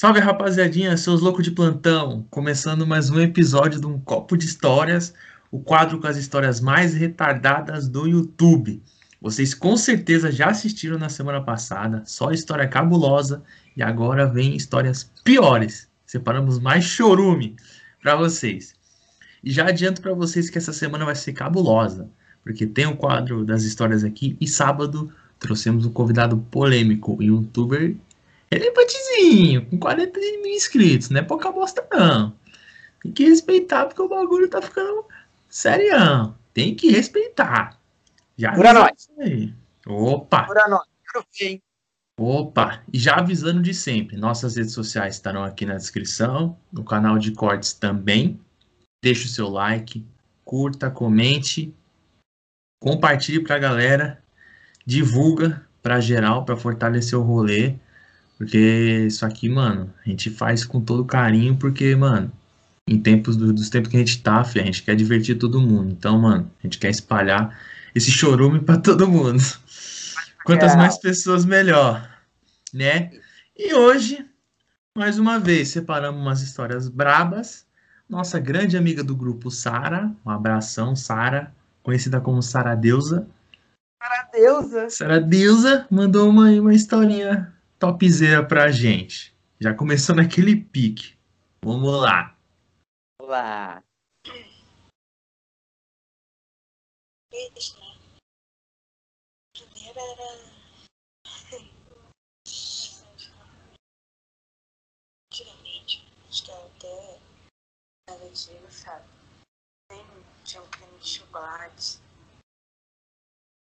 Salve rapaziadinha, seus loucos de plantão! Começando mais um episódio de Um Copo de Histórias, o quadro com as histórias mais retardadas do YouTube. Vocês com certeza já assistiram na semana passada, só história cabulosa, e agora vem histórias piores. Separamos mais chorume para vocês. E já adianto para vocês que essa semana vai ser cabulosa, porque tem o quadro das histórias aqui e sábado trouxemos um convidado polêmico, um youtuber elefantezinho, com 40 mil inscritos, não é pouca bosta não. Tem que respeitar porque o bagulho tá ficando serião. Tem que respeitar. Já Pura nós. aí. Opa! Pura nós. Quero ver, hein? Opa! E já avisando de sempre, nossas redes sociais estarão aqui na descrição, no canal de cortes também. Deixe o seu like, curta, comente, compartilhe pra galera, divulga pra geral, pra fortalecer o rolê. Porque isso aqui, mano, a gente faz com todo carinho, porque, mano, em tempos do- dos tempos que a gente tá, fi, a gente quer divertir todo mundo. Então, mano, a gente quer espalhar esse chorume pra todo mundo. Quantas Geral. mais pessoas, melhor, né? E hoje, mais uma vez, separamos umas histórias brabas. Nossa grande amiga do grupo, Sara, um abração, Sara, conhecida como Sara Deusa. Para deusa. Sara Deusa mandou uma, uma historinha topzera pra gente. Já começou naquele pique. Vamos lá. Olá. vez, né? Primeiro era. Antigamente, acho que até sabe? Tem, tinha um creme de chocolate.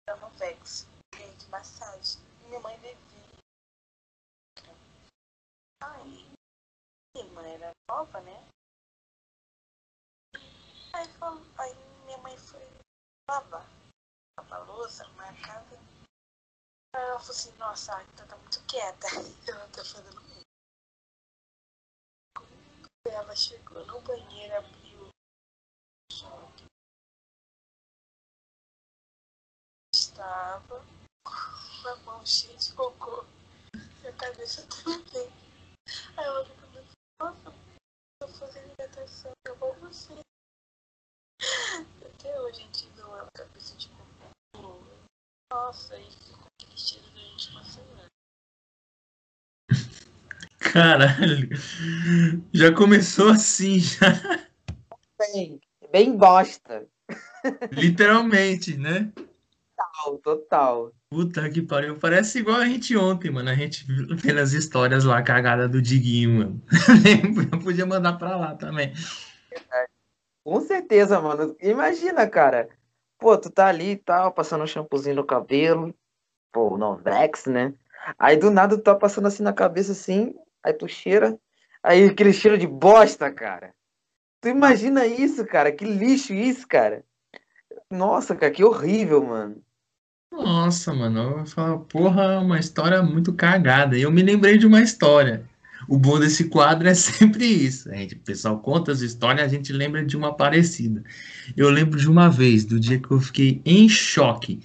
Era no Vex, creme de massagem. Minha mãe bebia. Nova, né? Aí, falou- aí minha mãe foi lavar. Lavar a louça, arrumar a casa. Aí ela falou assim, nossa, a tá muito quieta. Ela tá fazendo muito. Quando ela chegou no banheiro, abriu. Estava com a mão cheia de cocô. E a cabeça também. Aí ela ficou assim, nossa, tô fazendo natação, eu vou você. Até hoje a gente viu ela cabeça de cocô. Nossa, e ficou aquele cheiro durante uma semana. Caralho. Já começou assim, já. Bem, bem bosta. Literalmente, né? Total, total. Puta que pariu. Parece igual a gente ontem, mano. A gente vendo as histórias lá, cagada do Diguinho, mano. Eu podia mandar pra lá também. Com certeza, mano. Imagina, cara. Pô, tu tá ali e tal, passando um shampoozinho no cabelo. Pô, no Vex, né? Aí do nada tu tá passando assim na cabeça assim, aí tu cheira. Aí aquele cheiro de bosta, cara. Tu imagina isso, cara? Que lixo isso, cara. Nossa, cara, que horrível, mano. Nossa, mano. Eu falo, porra, uma história muito cagada. E eu me lembrei de uma história. O bom desse quadro é sempre isso. A gente, o pessoal conta as histórias, a gente lembra de uma parecida. Eu lembro de uma vez, do dia que eu fiquei em choque,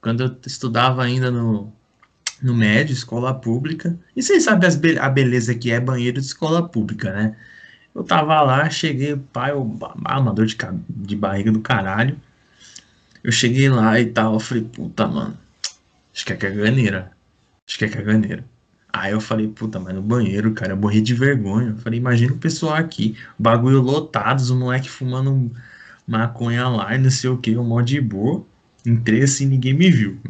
quando eu estudava ainda no, no médio, escola pública. E vocês sabem as be- a beleza que é banheiro de escola pública, né? Eu tava lá, cheguei, pai, eu, uma dor de, de barriga do caralho. Eu cheguei lá e tal, eu falei, puta, mano, acho que é caganeira. Acho que é caganeira. Aí eu falei, puta, mas no banheiro, cara, eu morri de vergonha. Eu falei, imagina o pessoal aqui, bagulho lotado, os moleque fumando maconha lá e não sei o que, um monte de boa. Entrei assim, ninguém me viu.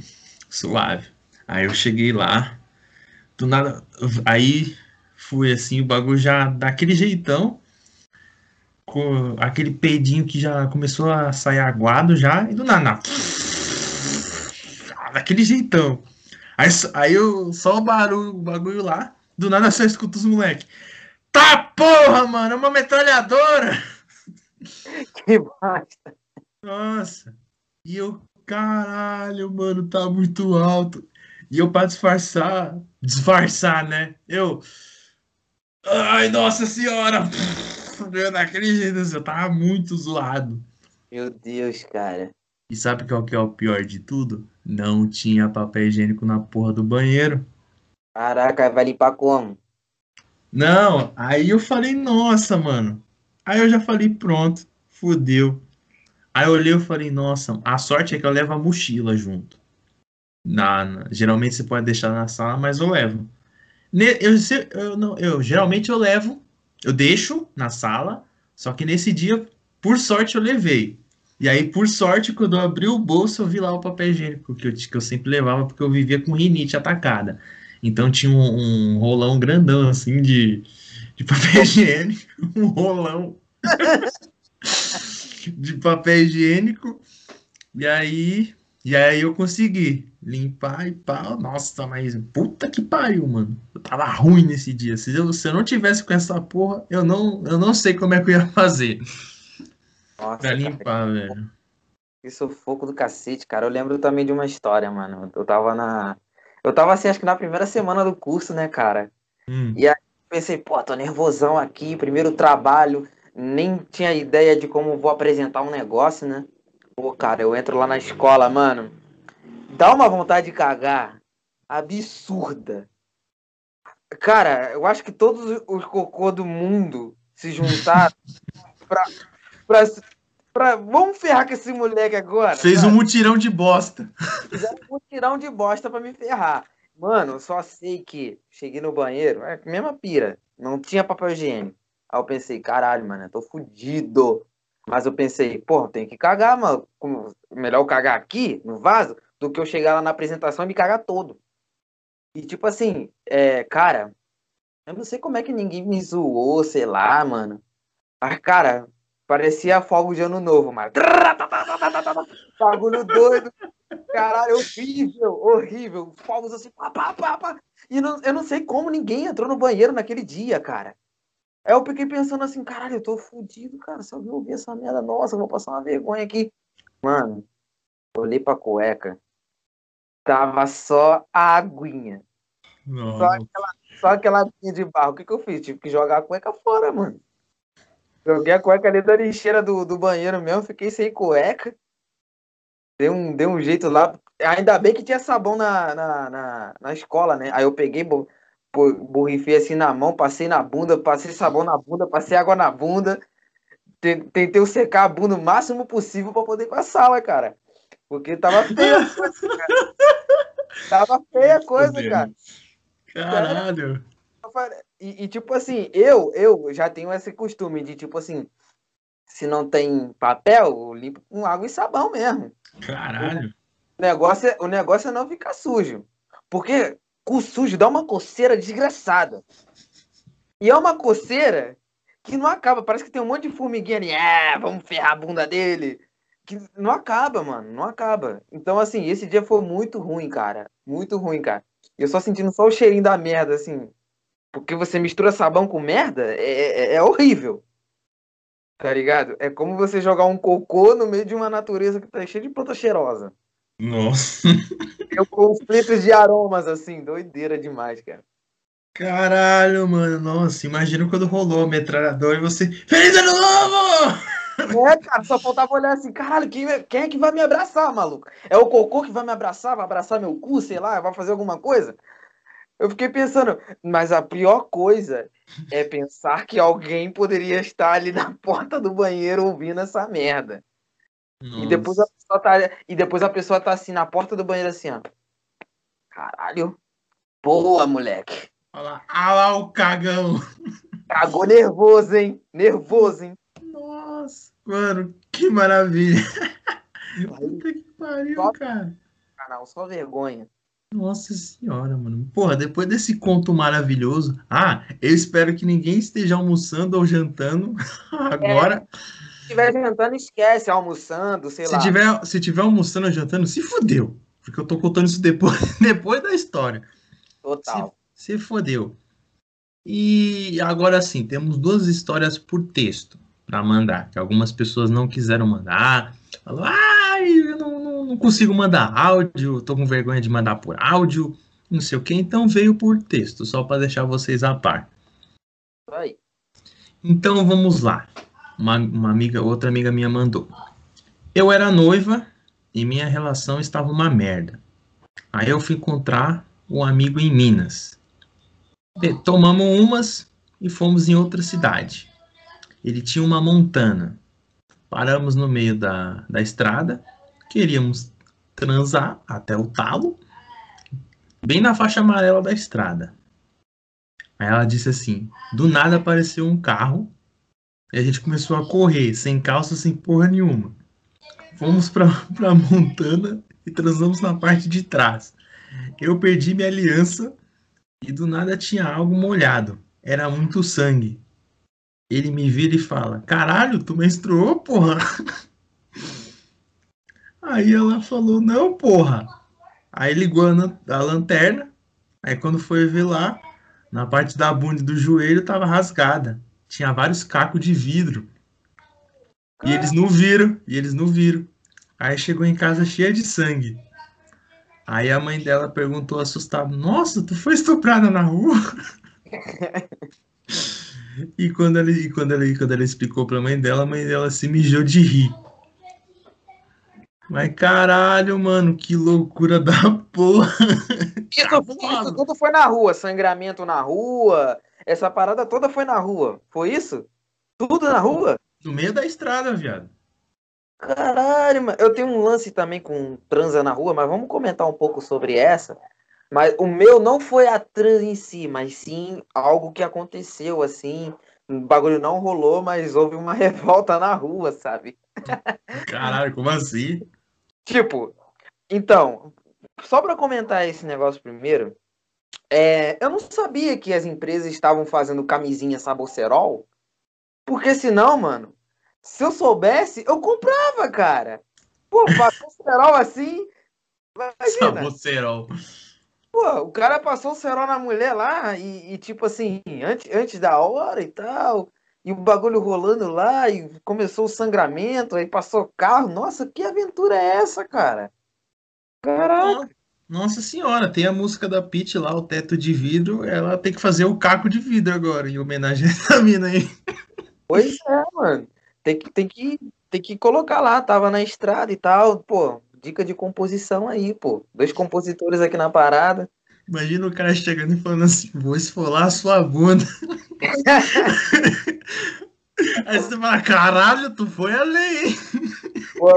Suave. Aí eu cheguei lá, do nada, aí fui assim, o bagulho já daquele jeitão, aquele peidinho que já começou a sair aguado já, e do nada, na- daquele jeitão. Aí, aí eu, só o barulho, o bagulho lá, do nada só escuto os moleque. Tá porra, mano, é uma metralhadora! Que bosta. Nossa. E eu, caralho, mano, tá muito alto. E eu pra disfarçar, disfarçar, né? Eu, ai, nossa senhora! Eu, Daquele jeito, assim, eu tava muito zoado. Meu Deus, cara. E sabe qual que é o pior de tudo? Não tinha papel higiênico na porra do banheiro. Caraca, vai limpar como? Não, aí eu falei, nossa, mano. Aí eu já falei, pronto, fudeu. Aí eu olhei e falei, nossa, a sorte é que eu levo a mochila junto. Na, na- geralmente você pode deixar na sala, mas eu levo. Ne- eu, se- eu, não, eu geralmente eu levo, eu deixo na sala, só que nesse dia, por sorte, eu levei. E aí, por sorte, quando eu abri o bolso, eu vi lá o papel higiênico que eu, que eu sempre levava, porque eu vivia com rinite atacada. Então tinha um, um rolão grandão, assim, de, de papel higiênico, um rolão de papel higiênico. E aí, e aí eu consegui limpar e pá. Nossa, mas puta que pariu, mano. Eu tava ruim nesse dia. Se eu, se eu não tivesse com essa porra, eu não, eu não sei como é que eu ia fazer Nossa, pra cara, limpar, velho. que sufoco do cacete, cara. Eu lembro também de uma história, mano. Eu tava na. Eu tava assim, acho que na primeira semana do curso, né, cara? Hum, Pensei, pô, tô nervosão aqui, primeiro trabalho, nem tinha ideia de como vou apresentar um negócio, né? Pô, cara, eu entro lá na escola, mano, dá uma vontade de cagar absurda. Cara, eu acho que todos os cocô do mundo se juntaram pra, pra, pra. Vamos ferrar com esse moleque agora. Fez sabe? um mutirão de bosta. Fizeram um tirão de bosta pra me ferrar. Mano, eu só sei que cheguei no banheiro, é a mesma pira, não tinha papel higiênico. Aí eu pensei, caralho, mano, eu tô fudido. Mas eu pensei, porra, tem que cagar, mano. Melhor eu cagar aqui, no vaso, do que eu chegar lá na apresentação e me cagar todo. E tipo assim, é, cara, eu não sei como é que ninguém me zoou, sei lá, mano. Mas, cara, parecia fogo de ano novo, mano. Bagulho doido. Caralho, horrível, horrível. Fogos assim, pá, pá, pá, pá. E não, eu não sei como ninguém entrou no banheiro naquele dia, cara. Aí eu fiquei pensando assim, caralho, eu tô fudido, cara. Se alguém ouvir essa merda, nossa, eu vou passar uma vergonha aqui. Mano, olhei pra cueca. Tava só a aguinha. Só aquela, só aquela aguinha de barro. O que, que eu fiz? Tive que jogar a cueca fora, mano. Joguei a cueca ali da lixeira do, do banheiro mesmo, fiquei sem cueca. Dei um, dei um jeito lá. Ainda bem que tinha sabão na, na, na, na escola, né? Aí eu peguei, bo- bo- borrifei assim na mão, passei na bunda, passei sabão na bunda, passei água na bunda. Te- Tentei secar a bunda o máximo possível pra poder ir pra sala, cara. Porque tava feia a coisa, cara. Tava feia a coisa, cara. Caralho. E, e, tipo assim, eu, eu já tenho esse costume de, tipo assim, se não tem papel, eu limpo com água e sabão mesmo. Caralho. O negócio é, o negócio é não ficar sujo. Porque cu sujo dá uma coceira desgraçada. E é uma coceira que não acaba. Parece que tem um monte de formiguinha ali. É, vamos ferrar a bunda dele. Que não acaba, mano. Não acaba. Então, assim, esse dia foi muito ruim, cara. Muito ruim, cara. Eu só sentindo só o cheirinho da merda, assim. Porque você mistura sabão com merda, é, é, é horrível. Tá ligado? É como você jogar um cocô no meio de uma natureza que tá cheia de planta cheirosa. Nossa. Eu conflitos de aromas, assim, doideira demais, cara. Caralho, mano. Nossa, imagina quando rolou a metralhadora e você. Feliz ano novo! É, cara, só faltava olhar assim, caralho, quem, quem é que vai me abraçar, maluco? É o cocô que vai me abraçar, vai abraçar meu cu, sei lá, vai fazer alguma coisa? Eu fiquei pensando, mas a pior coisa é pensar que alguém poderia estar ali na porta do banheiro ouvindo essa merda. E depois, a pessoa tá, e depois a pessoa tá assim na porta do banheiro assim, ó. Caralho. Boa, moleque. Olha lá, ah lá o cagão. Cagou nervoso, hein? Nervoso, hein? Nossa, mano, que maravilha. Puta que pariu, Só- cara. canal, só vergonha. Nossa senhora, mano. Porra, depois desse conto maravilhoso. Ah, eu espero que ninguém esteja almoçando ou jantando agora. Se estiver jantando, esquece, almoçando, sei se, lá. tiver, se tiver almoçando ou jantando, se fudeu. Porque eu tô contando isso depois, depois da história. Total. Se fodeu. E agora sim, temos duas histórias por texto para mandar, que algumas pessoas não quiseram mandar. Falou, ai, eu não, não, não consigo mandar áudio, tô com vergonha de mandar por áudio, não sei o que, então veio por texto, só para deixar vocês a par. Aí. Então vamos lá. Uma, uma amiga, outra amiga minha mandou. Eu era noiva e minha relação estava uma merda. Aí eu fui encontrar um amigo em Minas. Tomamos umas, e fomos em outra cidade. Ele tinha uma montana. Paramos no meio da, da estrada, queríamos transar até o talo, bem na faixa amarela da estrada. Aí ela disse assim: do nada apareceu um carro e a gente começou a correr, sem calça, sem porra nenhuma. Fomos pra, pra montana e transamos na parte de trás. Eu perdi minha aliança e do nada tinha algo molhado. Era muito sangue. Ele me vira e fala: Caralho, tu menstruou, porra? Aí ela falou: Não, porra. Aí ligou a, lanterna. Aí quando foi ver lá, na parte da bunda do joelho tava rasgada. Tinha vários cacos de vidro. E eles não viram, e eles não viram. Aí chegou em casa cheia de sangue. Aí a mãe dela perguntou assustada: Nossa, tu foi estuprada na rua? e quando ela, e quando ela, quando ela explicou pra mãe dela, a mãe dela se mijou de rir. Mas caralho, mano, que loucura da porra. Isso, tudo foi na rua, sangramento na rua, essa parada toda foi na rua. Foi isso? Tudo na rua? No meio da estrada, viado. Caralho, mano. Eu tenho um lance também com transa na rua, mas vamos comentar um pouco sobre essa. Mas o meu não foi a trans em si, mas sim algo que aconteceu, assim. O bagulho não rolou, mas houve uma revolta na rua, sabe? Caralho, como assim? Tipo, então, só para comentar esse negócio primeiro, é, eu não sabia que as empresas estavam fazendo camisinha sabocerol, porque senão, mano, se eu soubesse, eu comprava, cara. Pô, passou cerol assim. Imagina. Sabocerol. Pô, o cara passou o cerol na mulher lá e, e, tipo assim, antes, antes da hora e tal. E o bagulho rolando lá e começou o sangramento, aí passou carro. Nossa, que aventura é essa, cara? Caraca. Nossa senhora, tem a música da Pete lá, o teto de vidro. Ela tem que fazer o caco de vidro agora, em homenagem a essa mina aí. Pois é, mano. Tem que, tem que, tem que colocar lá, tava na estrada e tal. Pô, dica de composição aí, pô. Dois compositores aqui na parada. Imagina o cara chegando e falando assim, vou esfolar a sua bunda. Aí você fala, caralho, tu foi além. Pô,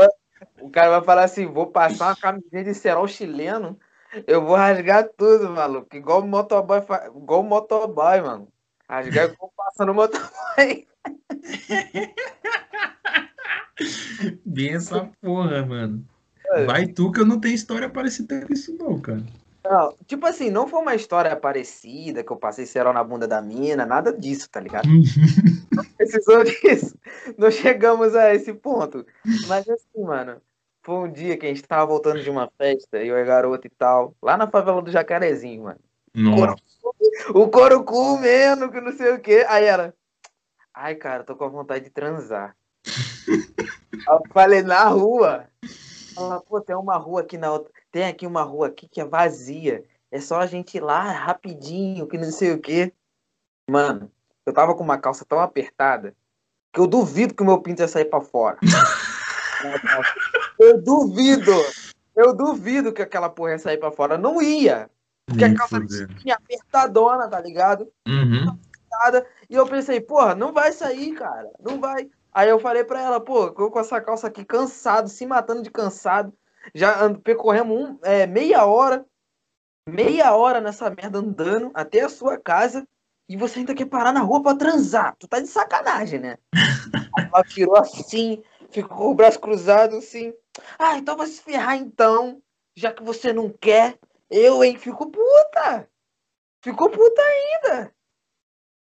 o cara vai falar assim, vou passar uma camisinha de cerol chileno, eu vou rasgar tudo, maluco. Igual o motoboy, igual o motoboy, mano. Rasgar igual passa no motoboy. Bem essa porra, mano. É. Vai tu que eu não tenho história parecida com isso, não, cara. Não, tipo assim, não foi uma história parecida que eu passei cerol na bunda da mina, nada disso, tá ligado? não precisou disso. Não chegamos a esse ponto. Mas assim, mano, foi um dia que a gente tava voltando de uma festa, eu e a garota e tal, lá na favela do Jacarezinho, mano. Nossa. O couro comendo, que não sei o quê. Aí ela, Ai, cara, tô com vontade de transar. eu falei, na rua. Ela, pô, tem uma rua aqui na outra. Tem aqui uma rua aqui que é vazia. É só a gente ir lá rapidinho, que não sei o quê. Mano, eu tava com uma calça tão apertada que eu duvido que o meu pinto ia sair pra fora. eu duvido. Eu duvido que aquela porra ia sair pra fora. Não ia. Porque a calça tinha apertadona, tá ligado? Uhum. E eu pensei, porra, não vai sair, cara. Não vai. Aí eu falei pra ela, pô, eu com essa calça aqui cansado, se matando de cansado. Já percorremos um, é, meia hora, meia hora nessa merda andando até a sua casa e você ainda quer parar na rua pra transar. Tu tá de sacanagem, né? ela tirou assim, ficou com o braço cruzado assim. Ah, então vai se ferrar então, já que você não quer. Eu, hein, fico puta. Ficou puta ainda.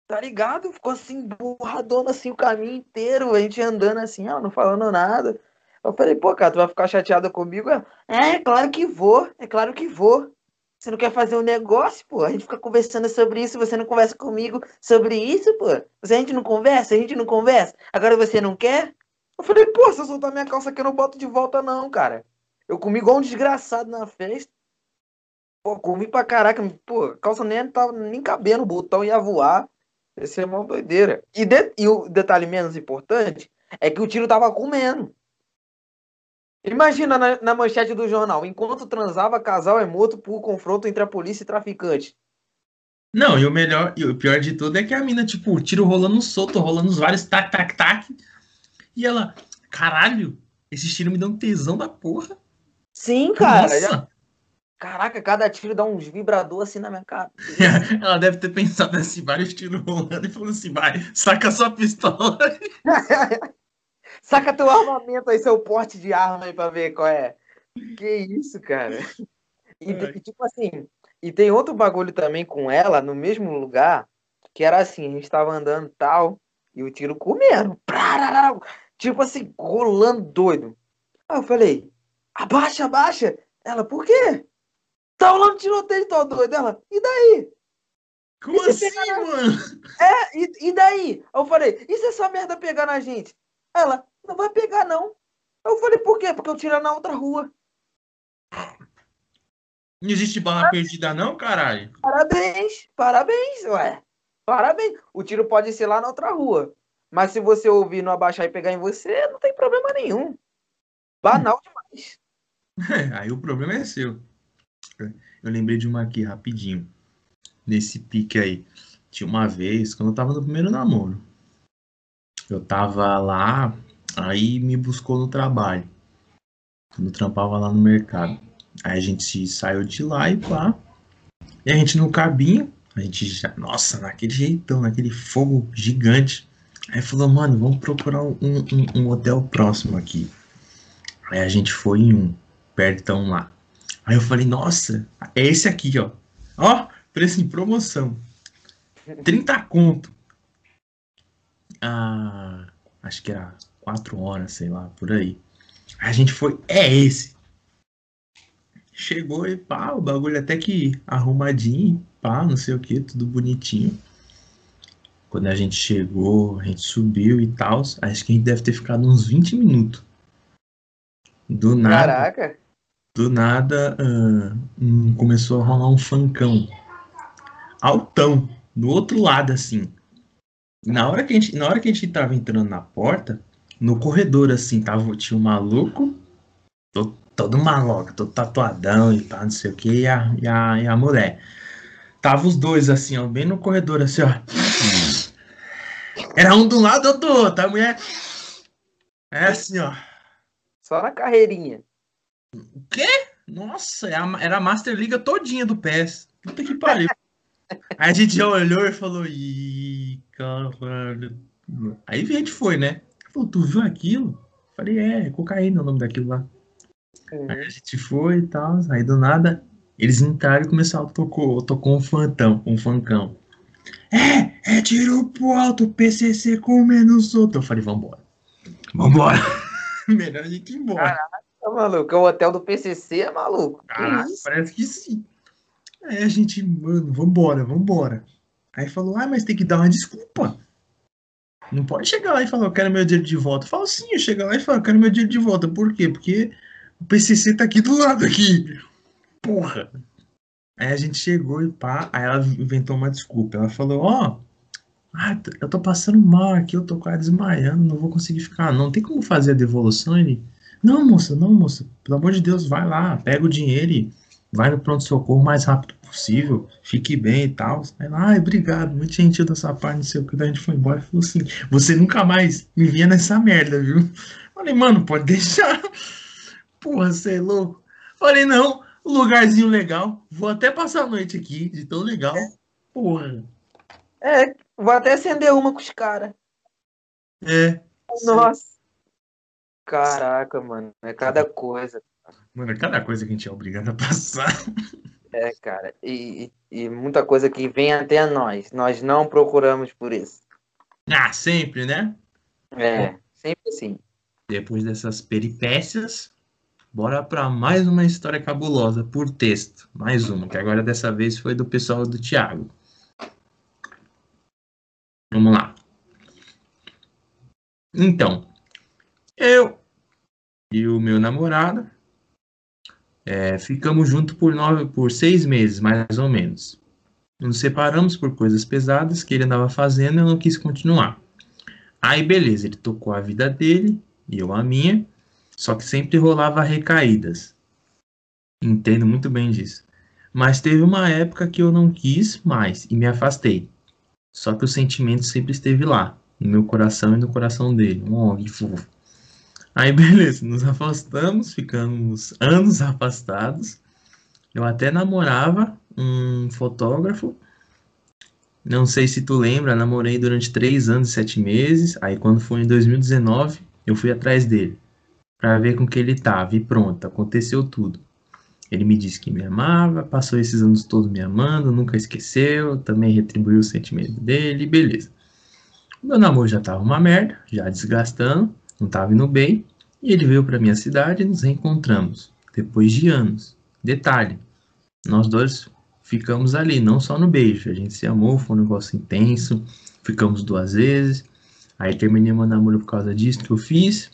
Tá ligado? Ficou assim, burradona assim o caminho inteiro, a gente andando assim, ó, não falando nada. Eu falei, pô, cara, tu vai ficar chateada comigo? É, é, claro que vou, é claro que vou. Você não quer fazer um negócio, pô? A gente fica conversando sobre isso, você não conversa comigo sobre isso, pô? A gente não conversa, a gente não conversa. Agora você não quer? Eu falei, pô, se eu soltar minha calça aqui, eu não boto de volta, não, cara. Eu comi igual um desgraçado na festa. Pô, comi pra caraca. Pô, calça nem tava nem cabendo, o botão ia voar. Esse é uma doideira. E, de, e o detalhe menos importante é que o tiro tava comendo. Imagina na, na, manchete do jornal: enquanto transava, casal é morto por confronto entre a polícia e traficante. Não, e o melhor, e o pior de tudo é que a mina, tipo, o tiro rolando solto, rolando os vários tac, tac, tac. E ela, caralho, esse tiro me dá um tesão da porra. Sim, cara. Nossa! Caraca, cada tiro dá uns vibrador assim na minha cara. Ela deve ter pensado assim, vários tiros rolando e falou assim, vai, saca sua pistola. Saca teu armamento aí, seu porte de arma aí pra ver qual é. Que isso, cara. E, Ai. tipo assim, e tem outro bagulho também com ela no mesmo lugar, que era assim, a gente tava andando tal, e o tiro comendo. Prararau, Tipo assim, rolando doido. Aí eu falei, abaixa, abaixa. Ela, por quê? Tá rolando tiroteio, tô doido. Ela, e daí? Como E assim, mano? É, e, e daí? Aí eu falei, e se essa merda pegar na gente? Ela, não vai pegar não. Eu falei, por quê? Porque eu tiro na outra rua. Não existe bala perdida não, caralho? Parabéns, parabéns, ué. Parabéns. O tiro pode ser lá na outra rua. Mas se você ouvir, não abaixar e pegar em você, não tem problema nenhum. Banal demais. Aí o problema é seu. Eu lembrei de uma aqui, rapidinho. Nesse pique aí. Tinha uma vez, quando eu tava no primeiro namoro. Eu tava lá, aí me buscou no trabalho. Quando eu trampava lá no mercado. Aí a gente saiu de lá e pá. E a gente no cabinho, a gente já, nossa, naquele jeitão, naquele fogo gigante. Aí falou, mano, vamos procurar um, um, um hotel próximo aqui. Aí a gente foi em um, pertão lá. Aí eu falei, nossa, é esse aqui, ó. Ó, preço em promoção. 30 conto. Ah, acho que era 4 horas, sei lá, por aí. A gente foi, é esse. Chegou e pá, o bagulho até que arrumadinho, pá, não sei o que, tudo bonitinho. Quando a gente chegou, a gente subiu e tal, acho que a gente deve ter ficado uns 20 minutos. Do nada, Caraca. do nada, ah, começou a rolar um funkão. Altão, do outro lado, assim. Na hora que a gente, na hora que a gente tava entrando na porta, no corredor, assim, tava, tinha um maluco, todo, todo maluco, todo tatuadão e pá, não sei o que, e a, e, a, e a mulher. Tava os dois, assim, ó, bem no corredor, assim, ó. Era um de um lado, outro do outro. A mulher. É assim, ó. Só na carreirinha. Nossa, é era a Master Liga todinha do PES. Puta que pariu. Aí a gente já olhou e falou, ih, caralho. Aí a gente foi, né? Falou, tu viu aquilo? Falei, é, cocaína é o nome daquilo lá. Aí a gente foi e tal, aí do nada, eles entraram e começaram a tocar, tocou um fantão, um funkão. É, é tiro pro alto, PCC comendo solto. Eu falei, vambora. Vambora. Melhor a gente ir embora. Tá maluco? O hotel do PCC é maluco. Que Ah, isso? parece que sim. Aí a gente, mano, vambora, vambora. Aí falou, ah, mas tem que dar uma desculpa. Não pode chegar lá e falar, eu quero meu dinheiro de volta. Eu falo, sim, eu chego lá e falo, eu quero meu dinheiro de volta. Por quê? Porque o PCC tá aqui do lado, aqui. Porra. Aí a gente chegou e pá, aí ela inventou uma desculpa. Ela falou, ó, ah, t- eu tô passando mal aqui, eu tô quase desmaiando, não vou conseguir ficar, não. Tem como fazer a devolução? Ele, não, moça, não, moça, pelo amor de Deus, vai lá, pega o dinheiro e vai no pronto-socorro mais rápido possível, fique bem e tal. Aí ai, obrigado, muito gentil da sua parte, não sei o que. Daí a gente foi embora e falou assim: você nunca mais me via nessa merda, viu? Falei, mano, pode deixar. Porra, você é louco. Falei, não, lugarzinho legal, vou até passar a noite aqui, de tão legal. Porra. É, vou até acender uma com os caras. É. Nossa. Caraca, mano. É cada coisa. Mano, cada coisa que a gente é obrigado a passar. É, cara. E, e, e muita coisa que vem até nós. Nós não procuramos por isso. Ah, sempre, né? É, sempre assim. Depois dessas peripécias, bora para mais uma história cabulosa por texto. Mais uma, que agora dessa vez foi do pessoal do Thiago. Vamos lá. Então, eu e o meu namorado é, ficamos juntos por, nove, por seis meses, mais ou menos. Nos separamos por coisas pesadas que ele andava fazendo e eu não quis continuar. Aí, beleza, ele tocou a vida dele e eu a minha, só que sempre rolava recaídas. Entendo muito bem disso. Mas teve uma época que eu não quis mais e me afastei. Só que o sentimento sempre esteve lá, no meu coração e no coração dele. Oh, que fofo. Aí, beleza, nos afastamos, ficamos anos afastados. Eu até namorava um fotógrafo. Não sei se tu lembra, namorei durante três anos e sete meses. Aí, quando foi em 2019, eu fui atrás dele para ver com que ele tava. E pronto, aconteceu tudo. Ele me disse que me amava, passou esses anos todos me amando, nunca esqueceu, também retribuiu o sentimento dele, beleza. O meu namoro já tava uma merda, já desgastando, não tava indo bem, e ele veio para minha cidade e nos reencontramos, depois de anos. Detalhe, nós dois ficamos ali, não só no beijo, a gente se amou, foi um negócio intenso, ficamos duas vezes, aí terminei meu namoro por causa disso que eu fiz.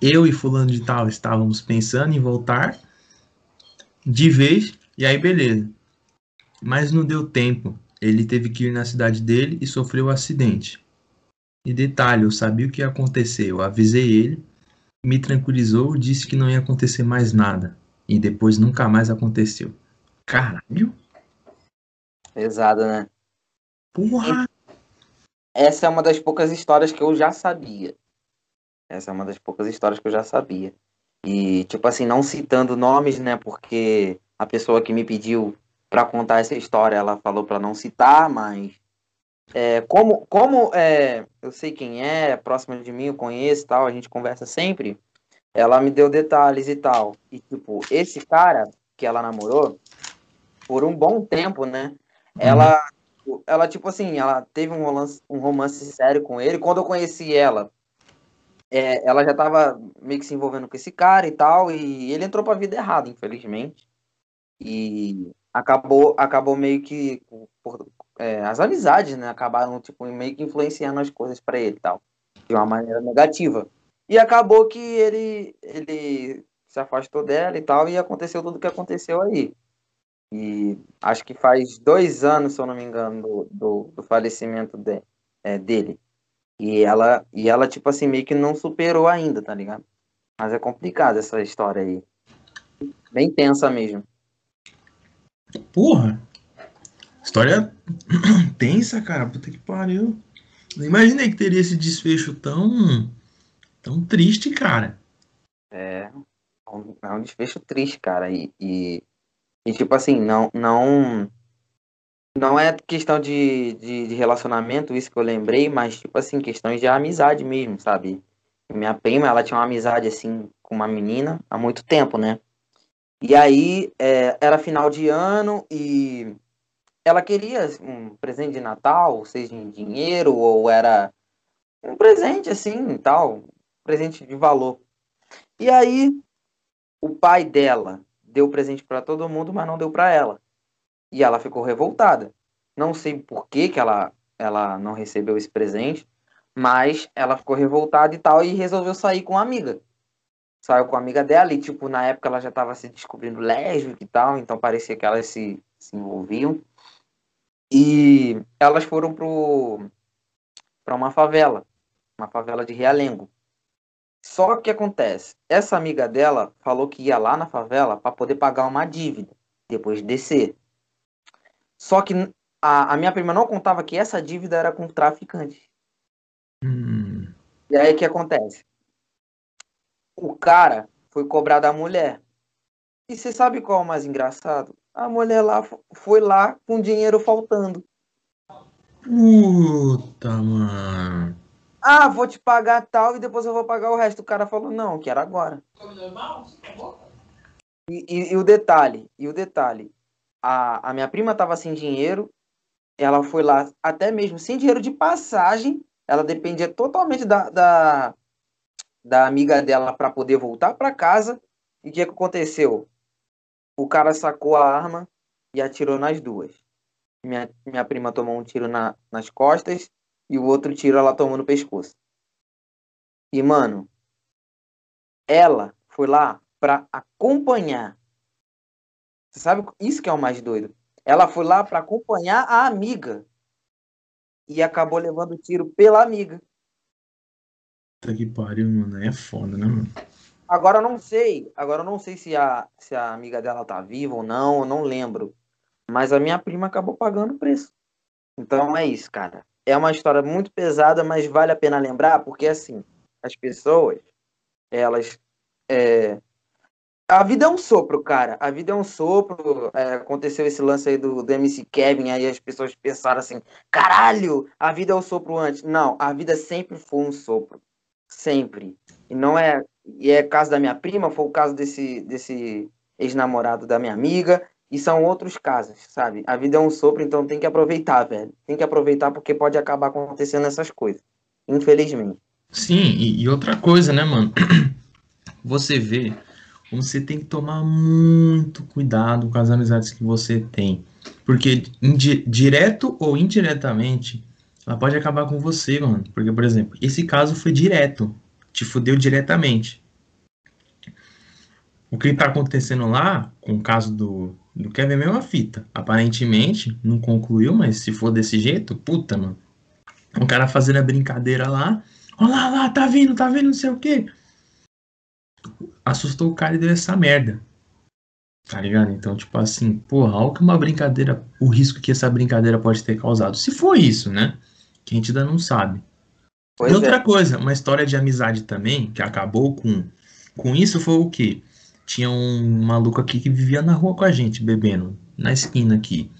Eu e fulano de tal estávamos pensando em voltar, de vez, e aí beleza. Mas não deu tempo. Ele teve que ir na cidade dele e sofreu um acidente. E detalhe, eu sabia o que ia acontecer. Eu avisei ele, me tranquilizou, disse que não ia acontecer mais nada. E depois nunca mais aconteceu. Caralho! Pesado, né? Porra! Essa é uma das poucas histórias que eu já sabia. Essa é uma das poucas histórias que eu já sabia. E, tipo assim, não citando nomes, né? Porque a pessoa que me pediu para contar essa história, ela falou para não citar, mas é, como, como é, eu sei quem é, é próxima de mim, eu conheço tal, a gente conversa sempre, ela me deu detalhes e tal. E, tipo, esse cara que ela namorou, por um bom tempo, né? Ela, ela tipo assim, ela teve um romance, um romance sério com ele. Quando eu conheci ela, é, ela já estava meio que se envolvendo com esse cara e tal, e ele entrou para a vida errada, infelizmente. E acabou, acabou meio que por, é, as amizades, né, acabaram tipo meio que influenciando as coisas para ele, tal, de uma maneira negativa. E acabou que ele ele se afastou dela e tal, e aconteceu tudo o que aconteceu aí. E acho que faz dois anos, se eu não me engano, do, do, do falecimento de, é, dele. E ela, e ela, tipo assim, meio que não superou ainda, tá ligado? Mas é complicado essa história aí. Bem tensa mesmo. Porra! História tensa, cara. Puta que pariu. Não imaginei que teria esse desfecho tão. tão triste, cara. É. É um desfecho triste, cara. E, e, e tipo assim, não, não não é questão de, de, de, relacionamento, isso que eu lembrei, mas, tipo assim, questões de amizade mesmo, sabe? Minha prima, ela tinha uma amizade, assim, com uma menina há muito tempo, né? E aí, é, era final de ano e ela queria um presente de Natal, seja em dinheiro ou era um presente, assim, tal, presente de valor. E aí, o pai dela deu presente para todo mundo, mas não deu para ela e ela ficou revoltada. Não sei por que, que ela, ela não recebeu esse presente, mas ela ficou revoltada e tal e resolveu sair com uma amiga. Saiu com a amiga dela e, tipo, na época ela já estava se descobrindo lésbica e tal, então parecia que elas se, se envolviam. E elas foram pro para uma favela, uma favela de Realengo. Só que acontece, essa amiga dela falou que ia lá na favela para poder pagar uma dívida, depois de descer. Só que a, a minha prima não contava que essa dívida era com o traficante. Hum. E aí o que acontece? O cara foi cobrar da mulher. E você sabe qual é o mais engraçado? A mulher lá foi lá com dinheiro faltando. Puta, mano. Ah, vou te pagar tal e depois eu vou pagar o resto. O cara falou, não, quero agora. E, e, e o detalhe, e o detalhe, a, a minha prima estava sem dinheiro, ela foi lá até mesmo sem dinheiro de passagem, ela dependia totalmente da, da, da amiga dela para poder voltar para casa. E o que, que aconteceu? O cara sacou a arma e atirou nas duas. Minha, minha prima tomou um tiro na, nas costas e o outro tiro ela tomou no pescoço. E, mano, ela foi lá para acompanhar você sabe isso que é o mais doido? Ela foi lá para acompanhar a amiga e acabou levando o tiro pela amiga. Puta que pariu, mano. É foda, né, mano? Agora eu não sei. Agora eu não sei se a, se a amiga dela tá viva ou não, eu não lembro. Mas a minha prima acabou pagando o preço. Então é isso, cara. É uma história muito pesada, mas vale a pena lembrar, porque assim, as pessoas, elas. É... A vida é um sopro, cara. A vida é um sopro. É, aconteceu esse lance aí do, do MC Kevin, aí as pessoas pensaram assim: caralho, a vida é um sopro antes. Não, a vida sempre foi um sopro. Sempre. E não é. E é caso da minha prima, foi o caso desse, desse ex-namorado da minha amiga. E são outros casos, sabe? A vida é um sopro, então tem que aproveitar, velho. Tem que aproveitar porque pode acabar acontecendo essas coisas. Infelizmente. Sim, e, e outra coisa, né, mano? Você vê você tem que tomar muito cuidado com as amizades que você tem. Porque direto ou indiretamente, ela pode acabar com você, mano. Porque, por exemplo, esse caso foi direto. Te fudeu diretamente. O que tá acontecendo lá, com o caso do, do Kevin é a mesma fita. Aparentemente, não concluiu, mas se for desse jeito, puta, mano. Um cara fazendo a brincadeira lá. Olha lá, lá, tá vindo, tá vindo, não sei o quê. Assustou o cara e deu essa merda. Tá ligado? Então, tipo assim, porra, olha que uma brincadeira, o risco que essa brincadeira pode ter causado. Se for isso, né? Que a gente ainda não sabe. Pois e outra é. coisa, uma história de amizade também, que acabou com, com isso, foi o quê? tinha um maluco aqui que vivia na rua com a gente, bebendo, na esquina aqui.